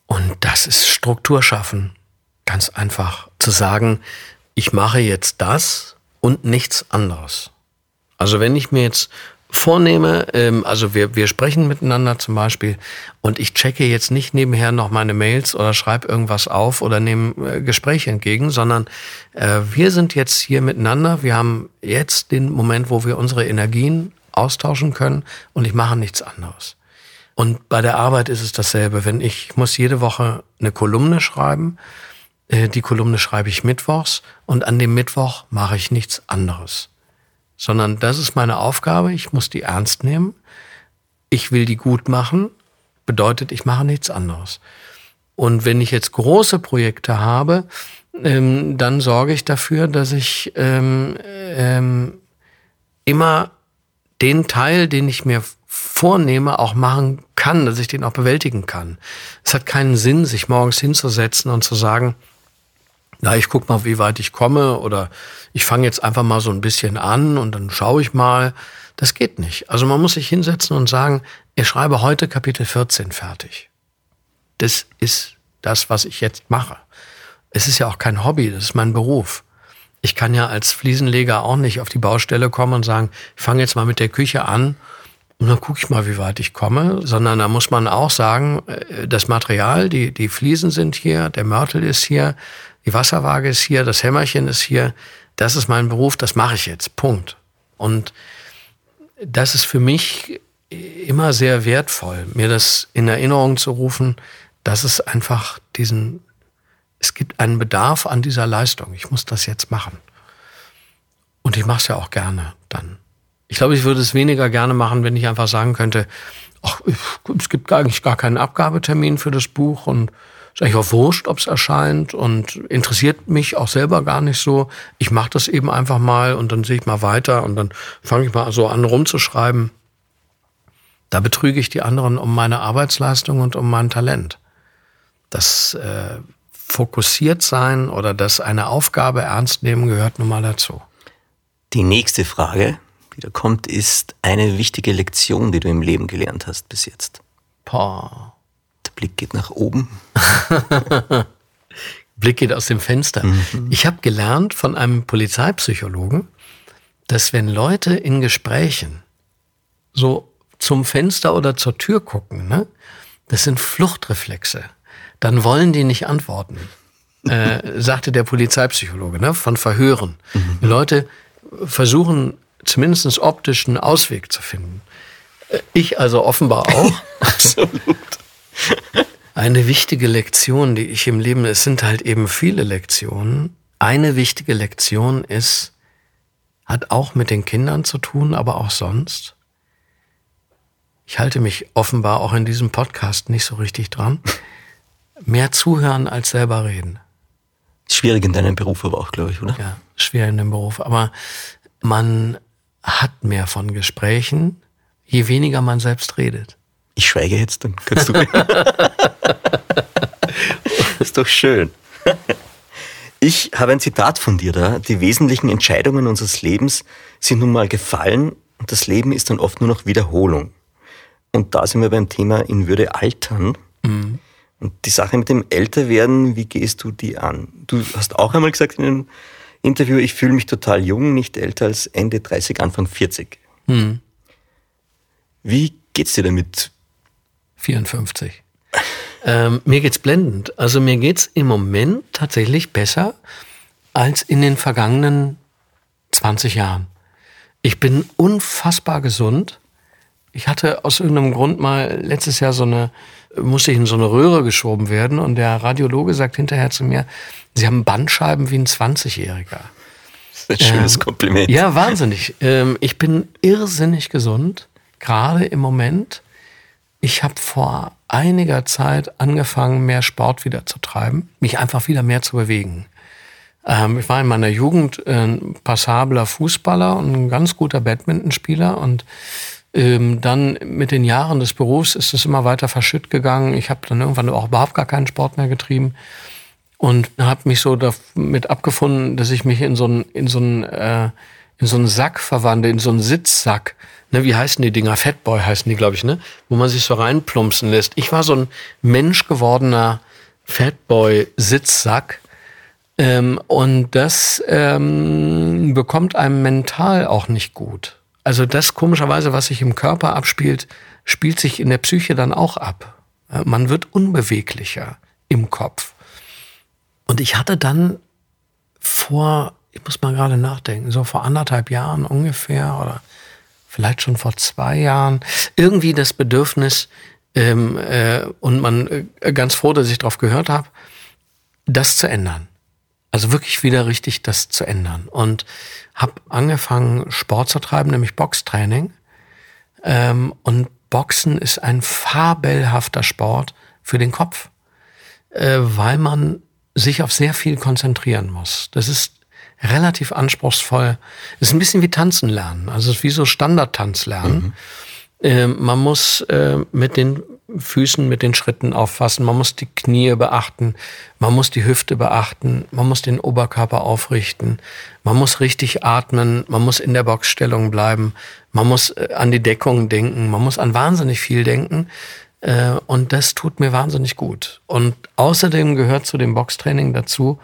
Und das ist Struktur schaffen. Ganz einfach zu sagen, ich mache jetzt das und nichts anderes. Also wenn ich mir jetzt vornehme, ähm, also wir, wir sprechen miteinander zum Beispiel und ich checke jetzt nicht nebenher noch meine Mails oder schreibe irgendwas auf oder nehme äh, Gespräche entgegen, sondern äh, wir sind jetzt hier miteinander, wir haben jetzt den Moment, wo wir unsere Energien austauschen können und ich mache nichts anderes. Und bei der Arbeit ist es dasselbe. Wenn ich, ich muss jede Woche eine Kolumne schreiben, äh, die Kolumne schreibe ich mittwochs und an dem Mittwoch mache ich nichts anderes. Sondern das ist meine Aufgabe, ich muss die ernst nehmen. Ich will die gut machen, bedeutet, ich mache nichts anderes. Und wenn ich jetzt große Projekte habe, ähm, dann sorge ich dafür, dass ich ähm, ähm, immer den Teil, den ich mir vornehme, auch machen kann, dass ich den auch bewältigen kann. Es hat keinen Sinn, sich morgens hinzusetzen und zu sagen, na, ich guck mal, wie weit ich komme oder ich fange jetzt einfach mal so ein bisschen an und dann schaue ich mal. Das geht nicht. Also man muss sich hinsetzen und sagen, ich schreibe heute Kapitel 14 fertig. Das ist das, was ich jetzt mache. Es ist ja auch kein Hobby, das ist mein Beruf. Ich kann ja als Fliesenleger auch nicht auf die Baustelle kommen und sagen, ich fange jetzt mal mit der Küche an und dann gucke ich mal, wie weit ich komme, sondern da muss man auch sagen, äh, das Material, die, die Fliesen sind hier, der Mörtel ist hier, die Wasserwaage ist hier, das Hämmerchen ist hier, das ist mein Beruf, das mache ich jetzt. Punkt. Und das ist für mich immer sehr wertvoll, mir das in Erinnerung zu rufen, dass es einfach diesen, es gibt einen Bedarf an dieser Leistung. Ich muss das jetzt machen. Und ich mache es ja auch gerne dann. Ich glaube, ich würde es weniger gerne machen, wenn ich einfach sagen könnte, ach, es gibt eigentlich gar keinen Abgabetermin für das Buch und ist eigentlich auch wurscht, ob es erscheint und interessiert mich auch selber gar nicht so. Ich mache das eben einfach mal und dann sehe ich mal weiter und dann fange ich mal so an rumzuschreiben. Da betrüge ich die anderen um meine Arbeitsleistung und um mein Talent. Das äh, fokussiert sein oder das eine Aufgabe ernst nehmen gehört nun mal dazu. Die nächste Frage, die da kommt, ist eine wichtige Lektion, die du im Leben gelernt hast bis jetzt. Boah. Blick geht nach oben. Blick geht aus dem Fenster. Mhm. Ich habe gelernt von einem Polizeipsychologen, dass wenn Leute in Gesprächen so zum Fenster oder zur Tür gucken, ne, das sind Fluchtreflexe. Dann wollen die nicht antworten, äh, sagte der Polizeipsychologe, ne, von Verhören. Mhm. Leute versuchen zumindest optisch einen Ausweg zu finden. Äh, ich also offenbar auch. Absolut. Eine wichtige Lektion, die ich im Leben, es sind halt eben viele Lektionen. Eine wichtige Lektion ist, hat auch mit den Kindern zu tun, aber auch sonst. Ich halte mich offenbar auch in diesem Podcast nicht so richtig dran. Mehr zuhören als selber reden. Schwierig in deinem Beruf aber auch, glaube ich, oder? Ja, schwer in dem Beruf. Aber man hat mehr von Gesprächen, je weniger man selbst redet. Ich schweige jetzt, dann kannst du. ist doch schön. Ich habe ein Zitat von dir da. Die wesentlichen Entscheidungen unseres Lebens sind nun mal gefallen und das Leben ist dann oft nur noch Wiederholung. Und da sind wir beim Thema in Würde altern. Mhm. Und die Sache mit dem Älterwerden, wie gehst du die an? Du hast auch einmal gesagt in einem Interview, ich fühle mich total jung, nicht älter als Ende 30, Anfang 40. Mhm. Wie geht's dir damit? 54. ähm, mir geht's blendend. Also mir geht's im Moment tatsächlich besser als in den vergangenen 20 Jahren. Ich bin unfassbar gesund. Ich hatte aus irgendeinem Grund mal letztes Jahr so eine, musste ich in so eine Röhre geschoben werden und der Radiologe sagt hinterher zu mir, Sie haben Bandscheiben wie ein 20-Jähriger. Das ist ein schönes ähm, Kompliment. Ja, wahnsinnig. Ähm, ich bin irrsinnig gesund, gerade im Moment. Ich habe vor einiger Zeit angefangen, mehr Sport wieder zu treiben, mich einfach wieder mehr zu bewegen. Ähm, ich war in meiner Jugend ein passabler Fußballer und ein ganz guter Badmintonspieler und ähm, dann mit den Jahren des Berufs ist es immer weiter verschütt gegangen. Ich habe dann irgendwann auch überhaupt gar keinen Sport mehr getrieben und habe mich so damit abgefunden, dass ich mich in so einen in so einen äh, in so einen Sack verwandle, in so einen Sitzsack ne, wie heißen die Dinger? Fatboy heißen die, glaube ich, ne? Wo man sich so reinplumpsen lässt. Ich war so ein Mensch gewordener Fatboy-Sitzsack. Ähm, und das ähm, bekommt einem mental auch nicht gut. Also das komischerweise, was sich im Körper abspielt, spielt sich in der Psyche dann auch ab. Man wird unbeweglicher im Kopf. Und ich hatte dann vor, ich muss mal gerade nachdenken, so vor anderthalb Jahren ungefähr oder vielleicht schon vor zwei Jahren, irgendwie das Bedürfnis, ähm, äh, und man äh, ganz froh, dass ich darauf gehört habe, das zu ändern. Also wirklich wieder richtig das zu ändern. Und habe angefangen, Sport zu treiben, nämlich Boxtraining. Ähm, und Boxen ist ein fabelhafter Sport für den Kopf, äh, weil man sich auf sehr viel konzentrieren muss. Das ist relativ anspruchsvoll. Ist ein bisschen wie Tanzen lernen. Also es ist wie so Standardtanz lernen. Mhm. Äh, man muss äh, mit den Füßen, mit den Schritten auffassen. Man muss die Knie beachten. Man muss die Hüfte beachten. Man muss den Oberkörper aufrichten. Man muss richtig atmen. Man muss in der Boxstellung bleiben. Man muss äh, an die Deckung denken. Man muss an wahnsinnig viel denken. Äh, und das tut mir wahnsinnig gut. Und außerdem gehört zu dem Boxtraining dazu,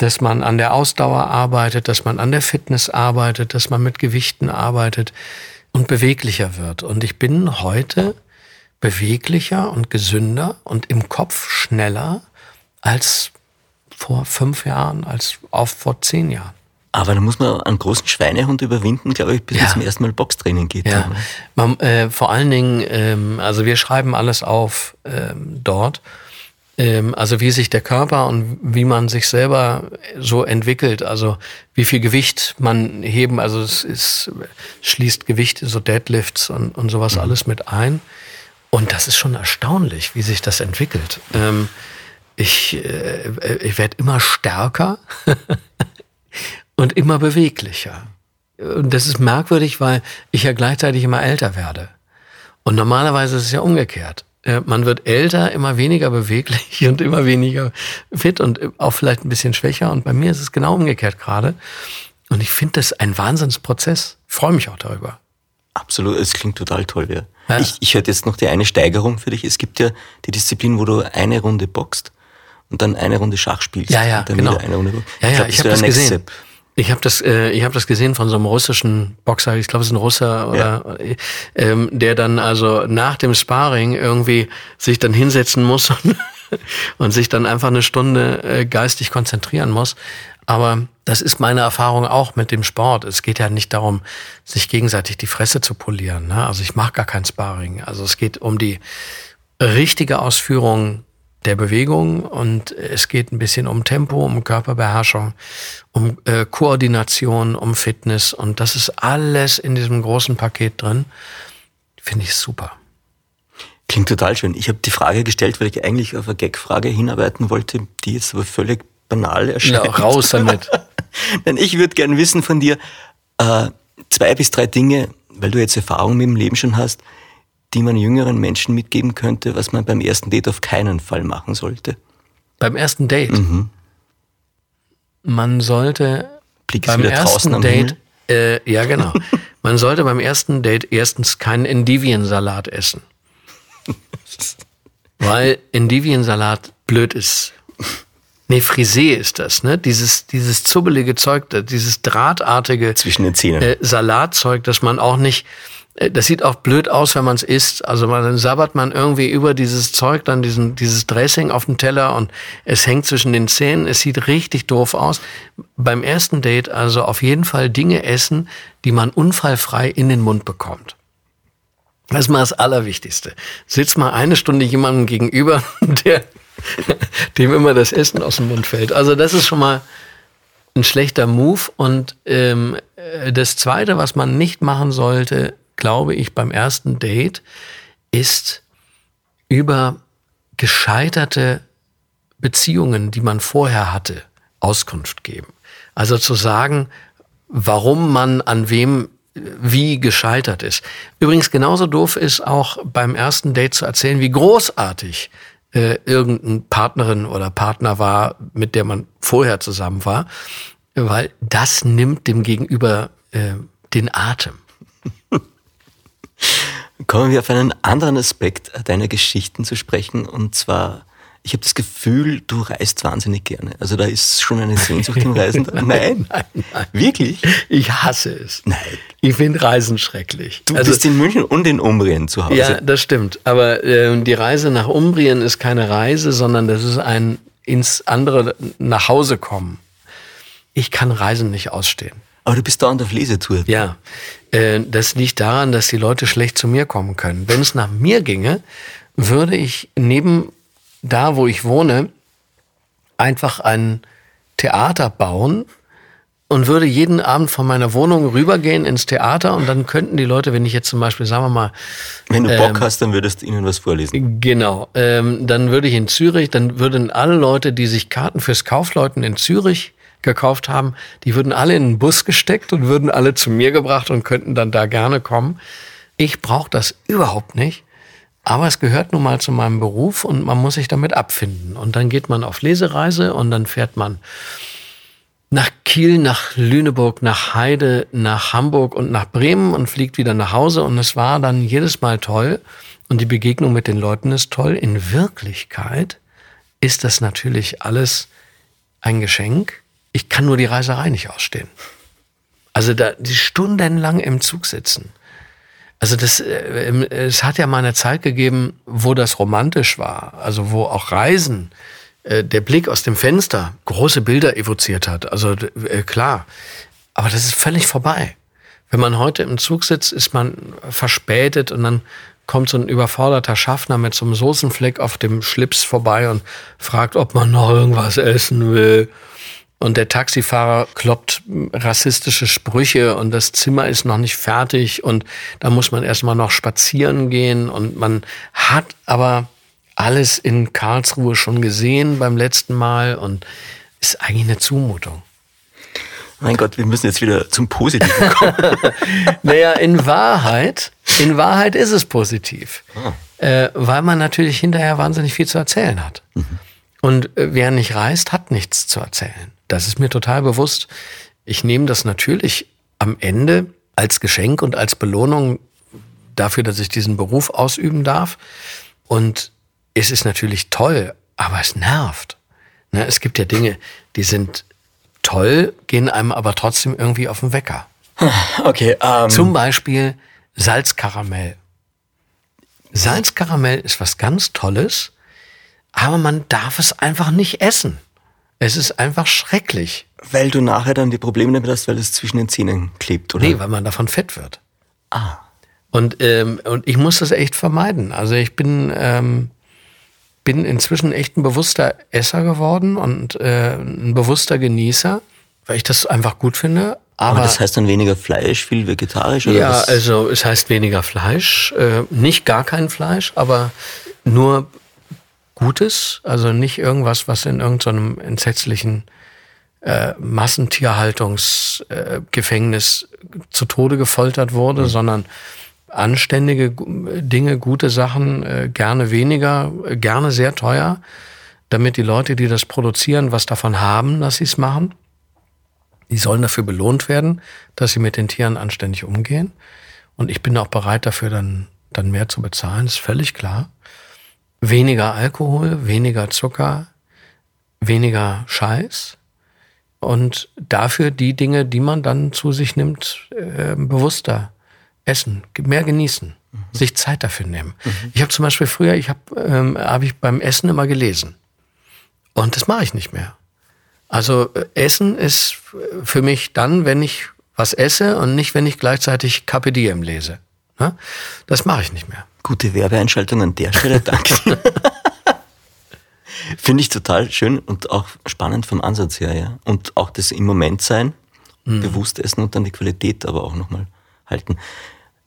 dass man an der Ausdauer arbeitet, dass man an der Fitness arbeitet, dass man mit Gewichten arbeitet und beweglicher wird. Und ich bin heute beweglicher und gesünder und im Kopf schneller als vor fünf Jahren, als auch vor zehn Jahren. Aber da muss man einen großen Schweinehund überwinden, glaube ich, bis ja. man zum ersten Mal Boxtraining geht. Ja. Man, äh, vor allen Dingen, ähm, also wir schreiben alles auf ähm, dort also wie sich der Körper und wie man sich selber so entwickelt, also wie viel Gewicht man heben, also es ist, schließt Gewicht, so Deadlifts und, und sowas mhm. alles mit ein. Und das ist schon erstaunlich, wie sich das entwickelt. Ähm, ich äh, ich werde immer stärker und immer beweglicher. Und das ist merkwürdig, weil ich ja gleichzeitig immer älter werde. Und normalerweise ist es ja umgekehrt. Äh, man wird älter, immer weniger beweglich und immer weniger fit und auch vielleicht ein bisschen schwächer. Und bei mir ist es genau umgekehrt gerade. Und ich finde das ein Wahnsinnsprozess. Ich freue mich auch darüber. Absolut, es klingt total toll, ja. ja. Ich, ich hätte jetzt noch die eine Steigerung für dich. Es gibt ja die Disziplin, wo du eine Runde boxt und dann eine Runde Schach spielst. Ja, ja, dann genau. Eine Runde. Ja, ja, ich, ich habe das gesehen. Step. Ich habe das, äh, ich habe das gesehen von so einem russischen Boxer. Ich glaube, es ist ein Russer oder ja. ähm, der dann also nach dem Sparring irgendwie sich dann hinsetzen muss und, und sich dann einfach eine Stunde äh, geistig konzentrieren muss. Aber das ist meine Erfahrung auch mit dem Sport. Es geht ja nicht darum, sich gegenseitig die Fresse zu polieren. Ne? Also ich mache gar kein Sparring. Also es geht um die richtige Ausführung der Bewegung und es geht ein bisschen um Tempo, um Körperbeherrschung, um äh, Koordination, um Fitness und das ist alles in diesem großen Paket drin. Finde ich super. Klingt total schön. Ich habe die Frage gestellt, weil ich eigentlich auf eine Gag-Frage hinarbeiten wollte, die jetzt aber völlig banal erscheint. Ja, raus damit. Denn ich würde gern wissen von dir, äh, zwei bis drei Dinge, weil du jetzt Erfahrung mit dem Leben schon hast, die man jüngeren Menschen mitgeben könnte, was man beim ersten Date auf keinen Fall machen sollte? Beim ersten Date? Mhm. Man sollte Blick beim ersten Date, äh, ja genau, man sollte beim ersten Date erstens keinen Endiviensalat essen. Weil Endiviensalat blöd ist. Nee, Frisee ist das, ne? Dieses, dieses zubbelige Zeug, dieses drahtartige zwischen den Zähnen. Äh, Salatzeug, das man auch nicht, das sieht auch blöd aus, wenn man es isst. Also man, dann sabbert man irgendwie über dieses Zeug, dann diesen, dieses Dressing auf dem Teller und es hängt zwischen den Zähnen. Es sieht richtig doof aus. Beim ersten Date also auf jeden Fall Dinge essen, die man unfallfrei in den Mund bekommt. Das ist mal das Allerwichtigste. Sitzt mal eine Stunde jemandem gegenüber, der, dem immer das Essen aus dem Mund fällt. Also das ist schon mal ein schlechter Move. Und ähm, äh, das Zweite, was man nicht machen sollte, glaube ich, beim ersten Date, ist über gescheiterte Beziehungen, die man vorher hatte, Auskunft geben. Also zu sagen, warum man an wem wie gescheitert ist. Übrigens genauso doof ist auch beim ersten Date zu erzählen, wie großartig äh, irgendeine Partnerin oder Partner war, mit der man vorher zusammen war, weil das nimmt dem Gegenüber äh, den Atem. Kommen wir auf einen anderen Aspekt deiner Geschichten zu sprechen, und zwar, ich habe das Gefühl, du reist wahnsinnig gerne. Also da ist schon eine Sehnsucht im Reisen. nein, nein, nein, nein. Wirklich? Ich hasse es. Nein. Ich finde Reisen schrecklich. Du also, bist in München und in Umbrien zu Hause. Ja, das stimmt. Aber äh, die Reise nach Umbrien ist keine Reise, sondern das ist ein ins andere nach Hause kommen. Ich kann Reisen nicht ausstehen. Aber du bist dauernd auf Lesetour. Ja, äh, das liegt daran, dass die Leute schlecht zu mir kommen können. Wenn es nach mir ginge, würde ich neben da, wo ich wohne, einfach ein Theater bauen und würde jeden Abend von meiner Wohnung rübergehen ins Theater und dann könnten die Leute, wenn ich jetzt zum Beispiel, sagen wir mal. Wenn du Bock ähm, hast, dann würdest du ihnen was vorlesen. Genau. Ähm, dann würde ich in Zürich, dann würden alle Leute, die sich Karten fürs Kaufleuten in Zürich gekauft haben, die würden alle in einen Bus gesteckt und würden alle zu mir gebracht und könnten dann da gerne kommen. Ich brauche das überhaupt nicht. Aber es gehört nun mal zu meinem Beruf und man muss sich damit abfinden. Und dann geht man auf Lesereise und dann fährt man nach Kiel, nach Lüneburg, nach Heide, nach Hamburg und nach Bremen und fliegt wieder nach Hause. Und es war dann jedes Mal toll. Und die Begegnung mit den Leuten ist toll. In Wirklichkeit ist das natürlich alles ein Geschenk ich kann nur die Reiserei nicht ausstehen. Also da die stundenlang im Zug sitzen. Also das, äh, es hat ja mal eine Zeit gegeben, wo das romantisch war, also wo auch Reisen, äh, der Blick aus dem Fenster große Bilder evoziert hat. Also äh, klar, aber das ist völlig vorbei. Wenn man heute im Zug sitzt, ist man verspätet und dann kommt so ein überforderter Schaffner mit so einem Soßenfleck auf dem Schlips vorbei und fragt, ob man noch irgendwas essen will. Und der Taxifahrer kloppt rassistische Sprüche und das Zimmer ist noch nicht fertig und da muss man erstmal noch spazieren gehen und man hat aber alles in Karlsruhe schon gesehen beim letzten Mal und ist eigentlich eine Zumutung. Mein Gott, wir müssen jetzt wieder zum Positiven kommen. naja, in Wahrheit, in Wahrheit ist es positiv. Ah. äh, weil man natürlich hinterher wahnsinnig viel zu erzählen hat. Mhm. Und äh, wer nicht reist, hat nichts zu erzählen. Das ist mir total bewusst. Ich nehme das natürlich am Ende als Geschenk und als Belohnung dafür, dass ich diesen Beruf ausüben darf. Und es ist natürlich toll, aber es nervt. Ne, es gibt ja Dinge, die sind toll, gehen einem aber trotzdem irgendwie auf den Wecker. Okay. Um ähm, Zum Beispiel Salzkaramell. Salzkaramell ist was ganz Tolles, aber man darf es einfach nicht essen. Es ist einfach schrecklich. Weil du nachher dann die Probleme damit hast, weil es zwischen den Zähnen klebt, oder? Nee, weil man davon fett wird. Ah. Und, ähm, und ich muss das echt vermeiden. Also ich bin, ähm, bin inzwischen echt ein bewusster Esser geworden und äh, ein bewusster Genießer, weil ich das einfach gut finde. Aber, Aber das heißt dann weniger Fleisch, viel vegetarisch? Oder ja, was? also es heißt weniger Fleisch, äh, nicht gar kein Fleisch, aber nur Gutes, also nicht irgendwas, was in irgendeinem so entsetzlichen äh, Massentierhaltungsgefängnis äh, zu Tode gefoltert wurde, mhm. sondern anständige Dinge, gute Sachen, äh, gerne weniger, äh, gerne sehr teuer, damit die Leute, die das produzieren, was davon haben, dass sie es machen. Die sollen dafür belohnt werden, dass sie mit den Tieren anständig umgehen. Und ich bin auch bereit dafür, dann, dann mehr zu bezahlen, ist völlig klar. Weniger Alkohol, weniger Zucker, weniger Scheiß. Und dafür die Dinge, die man dann zu sich nimmt, äh, bewusster essen, mehr genießen, mhm. sich Zeit dafür nehmen. Mhm. Ich habe zum Beispiel früher, ich habe ähm, hab ich beim Essen immer gelesen. Und das mache ich nicht mehr. Also äh, Essen ist für mich dann, wenn ich was esse und nicht, wenn ich gleichzeitig Carpe Diem lese. Ne? Das mache ich nicht mehr. Gute Werbeeinschaltung an der Stelle, danke. Finde ich total schön und auch spannend vom Ansatz her, ja. Und auch das im Moment sein, mhm. bewusst essen und dann die Qualität aber auch nochmal halten.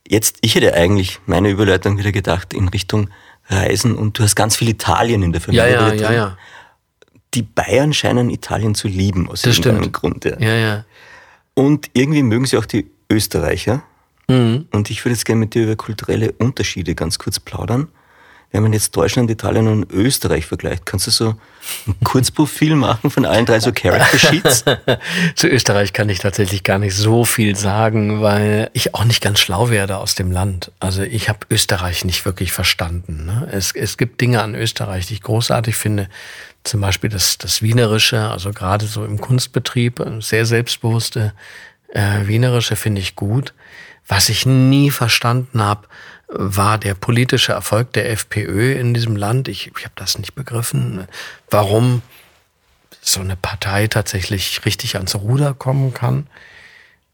Jetzt, ich hätte eigentlich meine Überleitung wieder gedacht in Richtung Reisen und du hast ganz viel Italien in der Familie. Ja, ja, ja, ja. Die Bayern scheinen Italien zu lieben aus das irgendeinem Grund. Ja. ja, ja. Und irgendwie mögen sie auch die Österreicher. Mhm. Und ich würde jetzt gerne mit dir über kulturelle Unterschiede ganz kurz plaudern wenn man jetzt Deutschland, Italien und Österreich vergleicht, kannst du so ein Kurzprofil machen von allen drei so Character Sheets? Zu Österreich kann ich tatsächlich gar nicht so viel sagen, weil ich auch nicht ganz schlau werde aus dem Land. Also ich habe Österreich nicht wirklich verstanden. Ne? Es, es gibt Dinge an Österreich, die ich großartig finde. Zum Beispiel das, das Wienerische, also gerade so im Kunstbetrieb, sehr selbstbewusste äh, Wienerische finde ich gut. Was ich nie verstanden habe, war der politische Erfolg der FPÖ in diesem Land. Ich, ich habe das nicht begriffen, warum so eine Partei tatsächlich richtig ans Ruder kommen kann.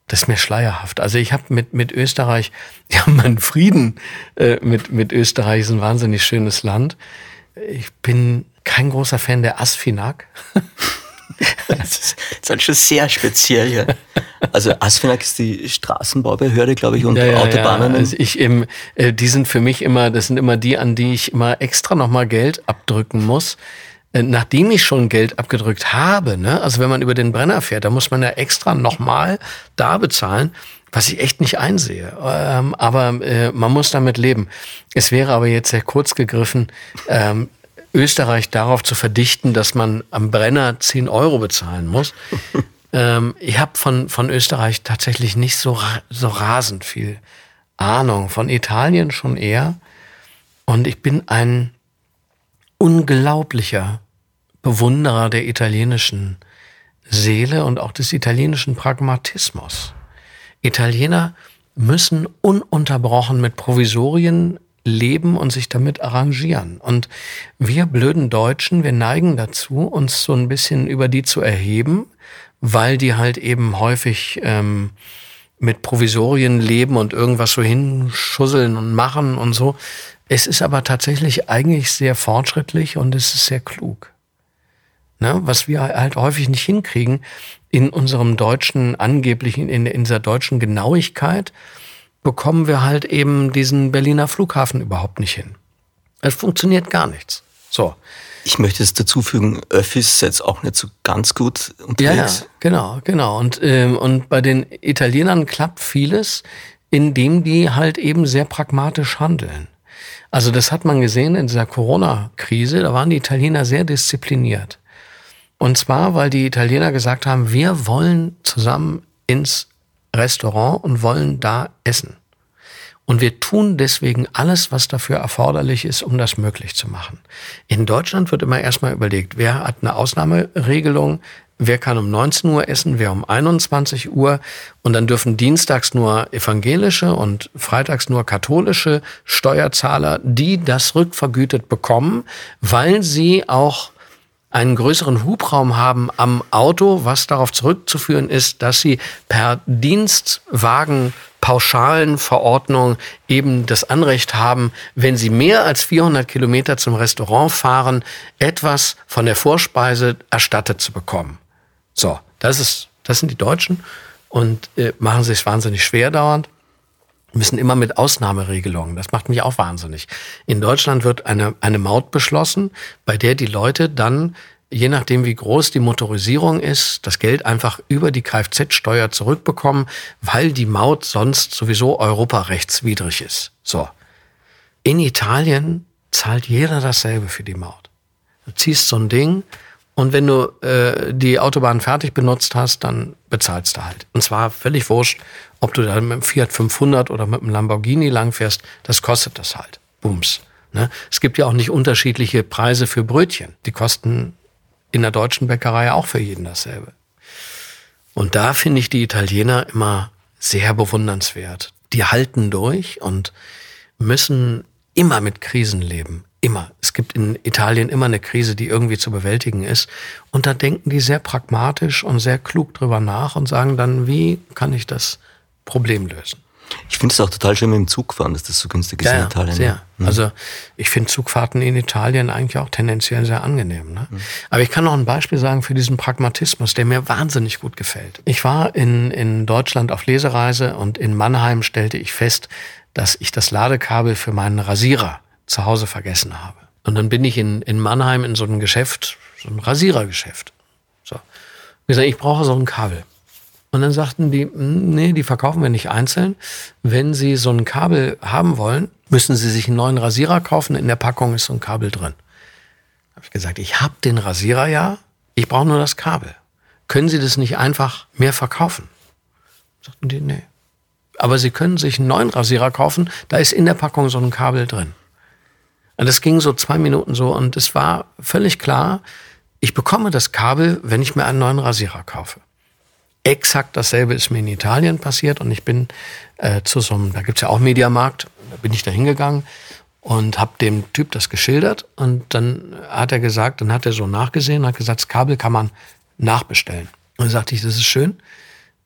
Das ist mir schleierhaft. Also ich habe mit, mit Österreich, ja, mein Frieden äh, mit, mit Österreich ist ein wahnsinnig schönes Land. Ich bin kein großer Fan der Asfinag. das ist, halt schon sehr speziell. Ja. Also Asfinag ist die Straßenbaubehörde, glaube ich, und ja, ja, Autobahnen. Ja. Also ich eben, äh, die sind für mich immer, das sind immer die, an die ich immer extra nochmal Geld abdrücken muss äh, nachdem ich schon Geld abgedrückt habe, ne, also wenn man über den Brenner fährt, da muss man ja extra nochmal da bezahlen, was ich echt nicht einsehe. Ähm, aber äh, man muss damit leben. Es wäre aber jetzt sehr kurz gegriffen, ähm, Österreich darauf zu verdichten, dass man am Brenner 10 Euro bezahlen muss. ähm, ich habe von, von Österreich tatsächlich nicht so, so rasend viel Ahnung. Von Italien schon eher. Und ich bin ein unglaublicher Bewunderer der italienischen Seele und auch des italienischen Pragmatismus. Italiener müssen ununterbrochen mit Provisorien leben und sich damit arrangieren. Und wir blöden Deutschen, wir neigen dazu, uns so ein bisschen über die zu erheben, weil die halt eben häufig ähm, mit Provisorien leben und irgendwas so hinschusseln und machen und so. Es ist aber tatsächlich eigentlich sehr fortschrittlich und es ist sehr klug. Ne? Was wir halt häufig nicht hinkriegen in unserem deutschen, angeblichen, in, in dieser deutschen Genauigkeit, bekommen wir halt eben diesen Berliner Flughafen überhaupt nicht hin. Es funktioniert gar nichts. So. Ich möchte es dazu fügen, Öffis jetzt auch nicht so ganz gut unterwegs. Ja, ja genau, genau. Und, ähm, und bei den Italienern klappt vieles, indem die halt eben sehr pragmatisch handeln. Also das hat man gesehen in dieser Corona-Krise, da waren die Italiener sehr diszipliniert. Und zwar, weil die Italiener gesagt haben, wir wollen zusammen ins Restaurant und wollen da essen. Und wir tun deswegen alles, was dafür erforderlich ist, um das möglich zu machen. In Deutschland wird immer erstmal überlegt, wer hat eine Ausnahmeregelung, wer kann um 19 Uhr essen, wer um 21 Uhr. Und dann dürfen dienstags nur evangelische und freitags nur katholische Steuerzahler, die das rückvergütet bekommen, weil sie auch einen größeren Hubraum haben am Auto, was darauf zurückzuführen ist, dass sie per Dienstwagen pauschalen Verordnung eben das Anrecht haben, wenn sie mehr als 400 Kilometer zum Restaurant fahren, etwas von der Vorspeise erstattet zu bekommen. So, das ist, das sind die Deutschen und äh, machen sich wahnsinnig schwer dauernd müssen immer mit Ausnahmeregelungen. Das macht mich auch wahnsinnig. In Deutschland wird eine, eine Maut beschlossen, bei der die Leute dann, je nachdem wie groß die Motorisierung ist, das Geld einfach über die Kfz-Steuer zurückbekommen, weil die Maut sonst sowieso europarechtswidrig ist. So. In Italien zahlt jeder dasselbe für die Maut. Du ziehst so ein Ding, und wenn du äh, die Autobahn fertig benutzt hast, dann bezahlst du halt. Und zwar völlig wurscht, ob du da mit dem Fiat 500 oder mit dem Lamborghini langfährst, das kostet das halt. Bums. Ne? Es gibt ja auch nicht unterschiedliche Preise für Brötchen. Die kosten in der deutschen Bäckerei auch für jeden dasselbe. Und da finde ich die Italiener immer sehr bewundernswert. Die halten durch und müssen immer mit Krisen leben. Immer. Es gibt in Italien immer eine Krise, die irgendwie zu bewältigen ist. Und da denken die sehr pragmatisch und sehr klug drüber nach und sagen dann, wie kann ich das Problem lösen? Ich finde es auch total schön mit dem Zugfahren, dass das so günstig ist ja, in Italien. Sehr. Mhm. Also ich finde Zugfahrten in Italien eigentlich auch tendenziell sehr angenehm. Ne? Mhm. Aber ich kann noch ein Beispiel sagen für diesen Pragmatismus, der mir wahnsinnig gut gefällt. Ich war in, in Deutschland auf Lesereise und in Mannheim stellte ich fest, dass ich das Ladekabel für meinen Rasierer zu Hause vergessen habe. Und dann bin ich in, in Mannheim in so einem Geschäft, so ein Rasierergeschäft. So. Ich gesagt, ich brauche so ein Kabel. Und dann sagten die, hm, nee, die verkaufen wir nicht einzeln. Wenn Sie so ein Kabel haben wollen, müssen Sie sich einen neuen Rasierer kaufen. In der Packung ist so ein Kabel drin. Habe ich gesagt, ich habe den Rasierer ja, ich brauche nur das Kabel. Können Sie das nicht einfach mehr verkaufen? Sagten die, nee. Aber Sie können sich einen neuen Rasierer kaufen, da ist in der Packung so ein Kabel drin. Und das ging so zwei Minuten so und es war völlig klar, ich bekomme das Kabel, wenn ich mir einen neuen Rasierer kaufe. Exakt dasselbe ist mir in Italien passiert und ich bin äh, zu so einem, da gibt's ja auch Mediamarkt, da bin ich da hingegangen und habe dem Typ das geschildert und dann hat er gesagt, dann hat er so nachgesehen, hat gesagt, das Kabel kann man nachbestellen. Und dann sagte ich, das ist schön.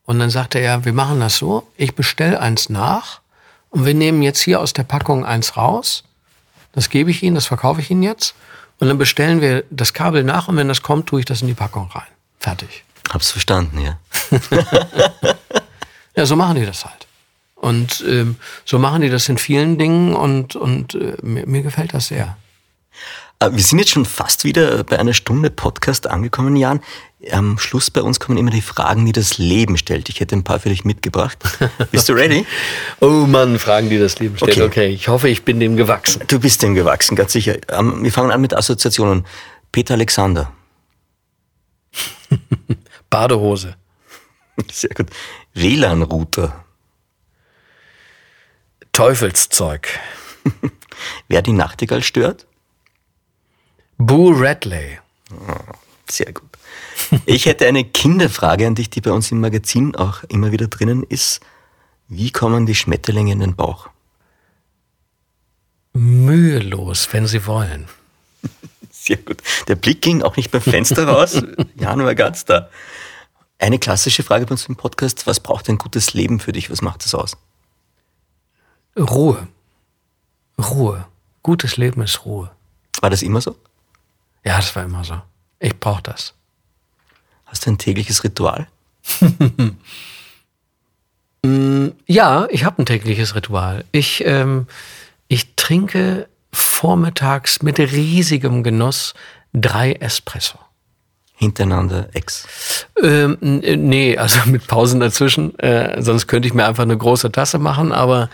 Und dann sagte er, wir machen das so, ich bestelle eins nach und wir nehmen jetzt hier aus der Packung eins raus das gebe ich Ihnen, das verkaufe ich Ihnen jetzt. Und dann bestellen wir das Kabel nach und wenn das kommt, tue ich das in die Packung rein. Fertig. Hab's verstanden, ja. ja, so machen die das halt. Und ähm, so machen die das in vielen Dingen und, und äh, mir, mir gefällt das sehr. Äh, wir sind jetzt schon fast wieder bei einer Stunde Podcast angekommen, Jan. Am Schluss bei uns kommen immer die Fragen, die das Leben stellt. Ich hätte ein paar für dich mitgebracht. Bist du ready? oh Mann, Fragen, die das Leben stellt. Okay. okay, ich hoffe, ich bin dem gewachsen. Du bist dem gewachsen, ganz sicher. Ähm, wir fangen an mit Assoziationen. Peter Alexander. Badehose. Sehr gut. WLAN-Router. Teufelszeug. Wer die Nachtigall stört? Boo Radley. Sehr gut. Ich hätte eine Kinderfrage an dich, die bei uns im Magazin auch immer wieder drinnen ist. Wie kommen die Schmetterlinge in den Bauch? Mühelos, wenn sie wollen. Sehr gut. Der Blick ging auch nicht beim Fenster raus. Jan war ganz da. Eine klassische Frage bei uns im Podcast. Was braucht ein gutes Leben für dich? Was macht es aus? Ruhe. Ruhe. Gutes Leben ist Ruhe. War das immer so? Ja, das war immer so. Ich brauche das. Hast du ein tägliches Ritual? Mm, ja, ich habe ein tägliches Ritual. Ich, ähm, ich trinke vormittags mit riesigem Genuss drei Espresso. Hintereinander ex? Ähm, nee, also mit Pausen dazwischen. Äh, sonst könnte ich mir einfach eine große Tasse machen. Aber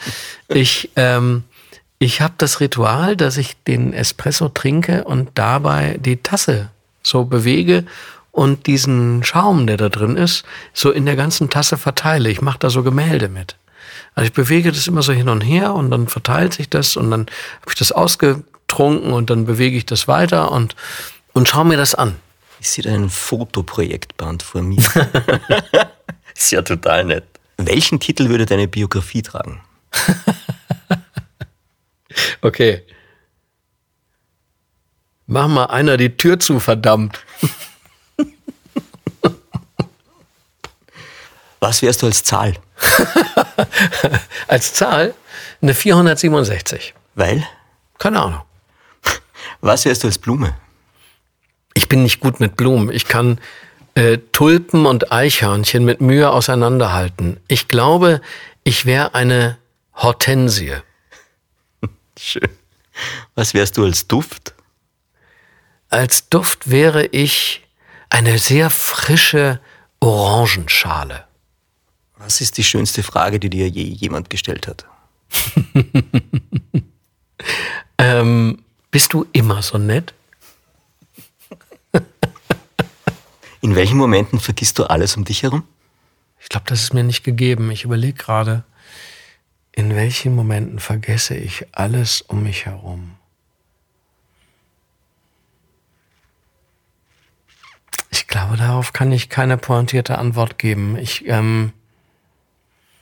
ich, ähm, Ich habe das Ritual, dass ich den Espresso trinke und dabei die Tasse so bewege und diesen Schaum, der da drin ist, so in der ganzen Tasse verteile. Ich mache da so Gemälde mit. Also ich bewege das immer so hin und her und dann verteilt sich das und dann habe ich das ausgetrunken und dann bewege ich das weiter und, und schaue mir das an. Ich sehe da ein Fotoprojektband vor mir. ist ja total nett. Welchen Titel würde deine Biografie tragen? okay. Mach mal einer die Tür zu, verdammt. Was wärst du als Zahl? als Zahl eine 467. Weil? Keine Ahnung. Was wärst du als Blume? Ich bin nicht gut mit Blumen. Ich kann äh, Tulpen und Eichhörnchen mit Mühe auseinanderhalten. Ich glaube, ich wäre eine Hortensie. Schön. Was wärst du als Duft? Als Duft wäre ich eine sehr frische Orangenschale. Was ist die schönste Frage, die dir je jemand gestellt hat? ähm, bist du immer so nett? In welchen Momenten vergisst du alles um dich herum? Ich glaube, das ist mir nicht gegeben. Ich überlege gerade, in welchen Momenten vergesse ich alles um mich herum? Ich glaube, darauf kann ich keine pointierte Antwort geben. Ich, ähm,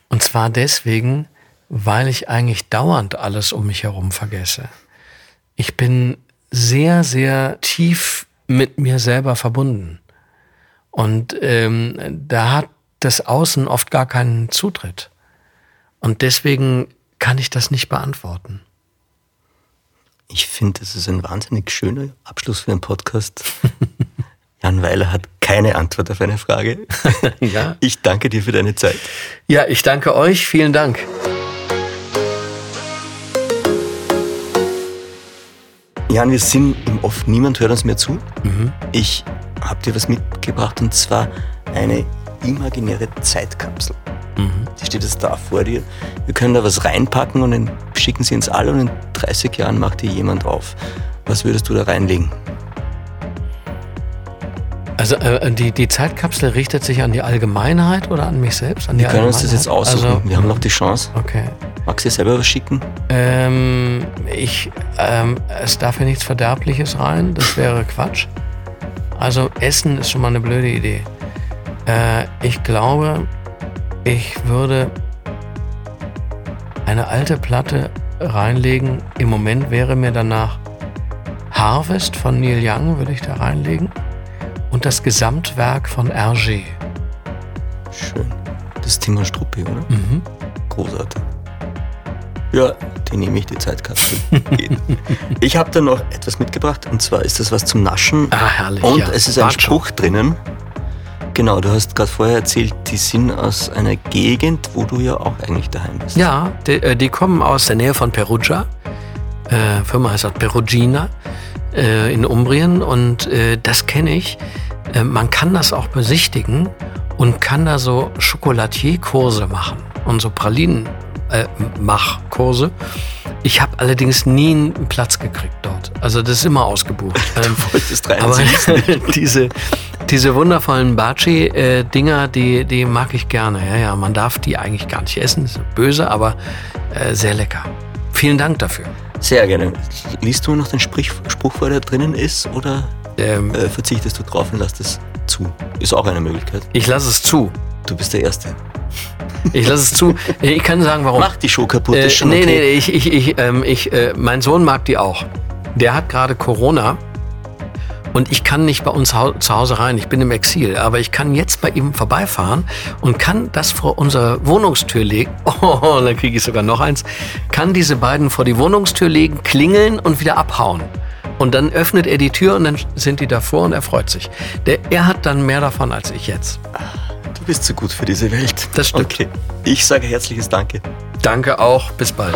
und zwar deswegen, weil ich eigentlich dauernd alles um mich herum vergesse. Ich bin sehr, sehr tief mit mir selber verbunden. Und ähm, da hat das Außen oft gar keinen Zutritt. Und deswegen kann ich das nicht beantworten. Ich finde, das ist ein wahnsinnig schöner Abschluss für einen Podcast. Jan Weiler hat keine Antwort auf eine Frage. ja. Ich danke dir für deine Zeit. Ja, ich danke euch. Vielen Dank. Jan, wir sind im Off. Niemand hört uns mehr zu. Mhm. Ich habe dir was mitgebracht und zwar eine imaginäre Zeitkapsel. Mhm. Die steht jetzt da vor dir. Wir können da was reinpacken und dann schicken sie ins All und in 30 Jahren macht dir jemand auf. Was würdest du da reinlegen? Also äh, die, die Zeitkapsel richtet sich an die Allgemeinheit oder an mich selbst? An Wir können uns das jetzt aussuchen. Also, Wir haben noch die Chance. Okay. Magst du selber was schicken? Ähm, ich, ähm, es darf ja nichts Verderbliches rein. Das wäre Quatsch. Also Essen ist schon mal eine blöde Idee. Äh, ich glaube, ich würde eine alte Platte reinlegen. Im Moment wäre mir danach Harvest von Neil Young würde ich da reinlegen das Gesamtwerk von Hergé. Schön. Das Thema Struppi, oder? Mhm. Großartig. Ja, die nehme ich, die Zeitkapsel. ich habe da noch etwas mitgebracht und zwar ist das was zum Naschen. Ah, herrlich. Und ja. es ist ein Spruch drinnen. Genau, du hast gerade vorher erzählt, die sind aus einer Gegend, wo du ja auch eigentlich daheim bist. Ja, die, äh, die kommen aus der Nähe von Perugia. Äh, Firma heißt Perugina äh, in Umbrien und äh, das kenne ich. Äh, man kann das auch besichtigen und kann da so Chocolatierkurse machen und so Pralinen äh, Machkurse. Ich habe allerdings nie einen Platz gekriegt dort. Also das ist immer ausgebucht. Ähm, aber diese, diese wundervollen Baci-Dinger, die, die mag ich gerne. Ja, ja, man darf die eigentlich gar nicht essen. ist böse, aber äh, sehr lecker. Vielen Dank dafür. Sehr gerne. Liest du noch den Sprich, Spruch, wo der drinnen ist, oder ähm, äh, verzichtest du drauf und lässt es zu? Ist auch eine Möglichkeit. Ich lasse es zu. Du bist der Erste. Ich lasse es zu. Ich kann sagen, warum. Mach die Show kaputt. Äh, nee, okay. nee, ich, ich, ich, ähm, ich äh, mein Sohn mag die auch. Der hat gerade Corona und ich kann nicht bei uns zu Hause rein. Ich bin im Exil, aber ich kann jetzt bei ihm vorbeifahren und kann das vor unsere Wohnungstür legen. Oh, dann kriege ich sogar noch eins. Kann diese beiden vor die Wohnungstür legen, klingeln und wieder abhauen. Und dann öffnet er die Tür und dann sind die davor und er freut sich. Der, er hat dann mehr davon als ich jetzt bist zu gut für diese Welt. Das stimmt. Okay. Ich sage herzliches Danke. Danke auch. Bis bald.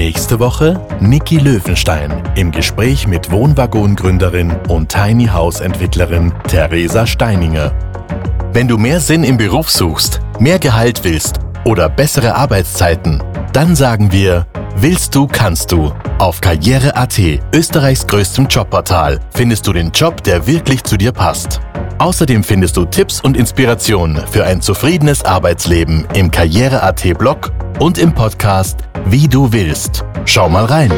Nächste Woche Niki Löwenstein im Gespräch mit Wohnwaggongründerin und Tiny House Entwicklerin Theresa Steininger. Wenn du mehr Sinn im Beruf suchst, mehr Gehalt willst oder bessere Arbeitszeiten, dann sagen wir, willst du, kannst du. Auf Karriere.at, Österreichs größtem Jobportal, findest du den Job, der wirklich zu dir passt. Außerdem findest du Tipps und Inspirationen für ein zufriedenes Arbeitsleben im Karriere.at Blog und im Podcast Wie du willst. Schau mal rein.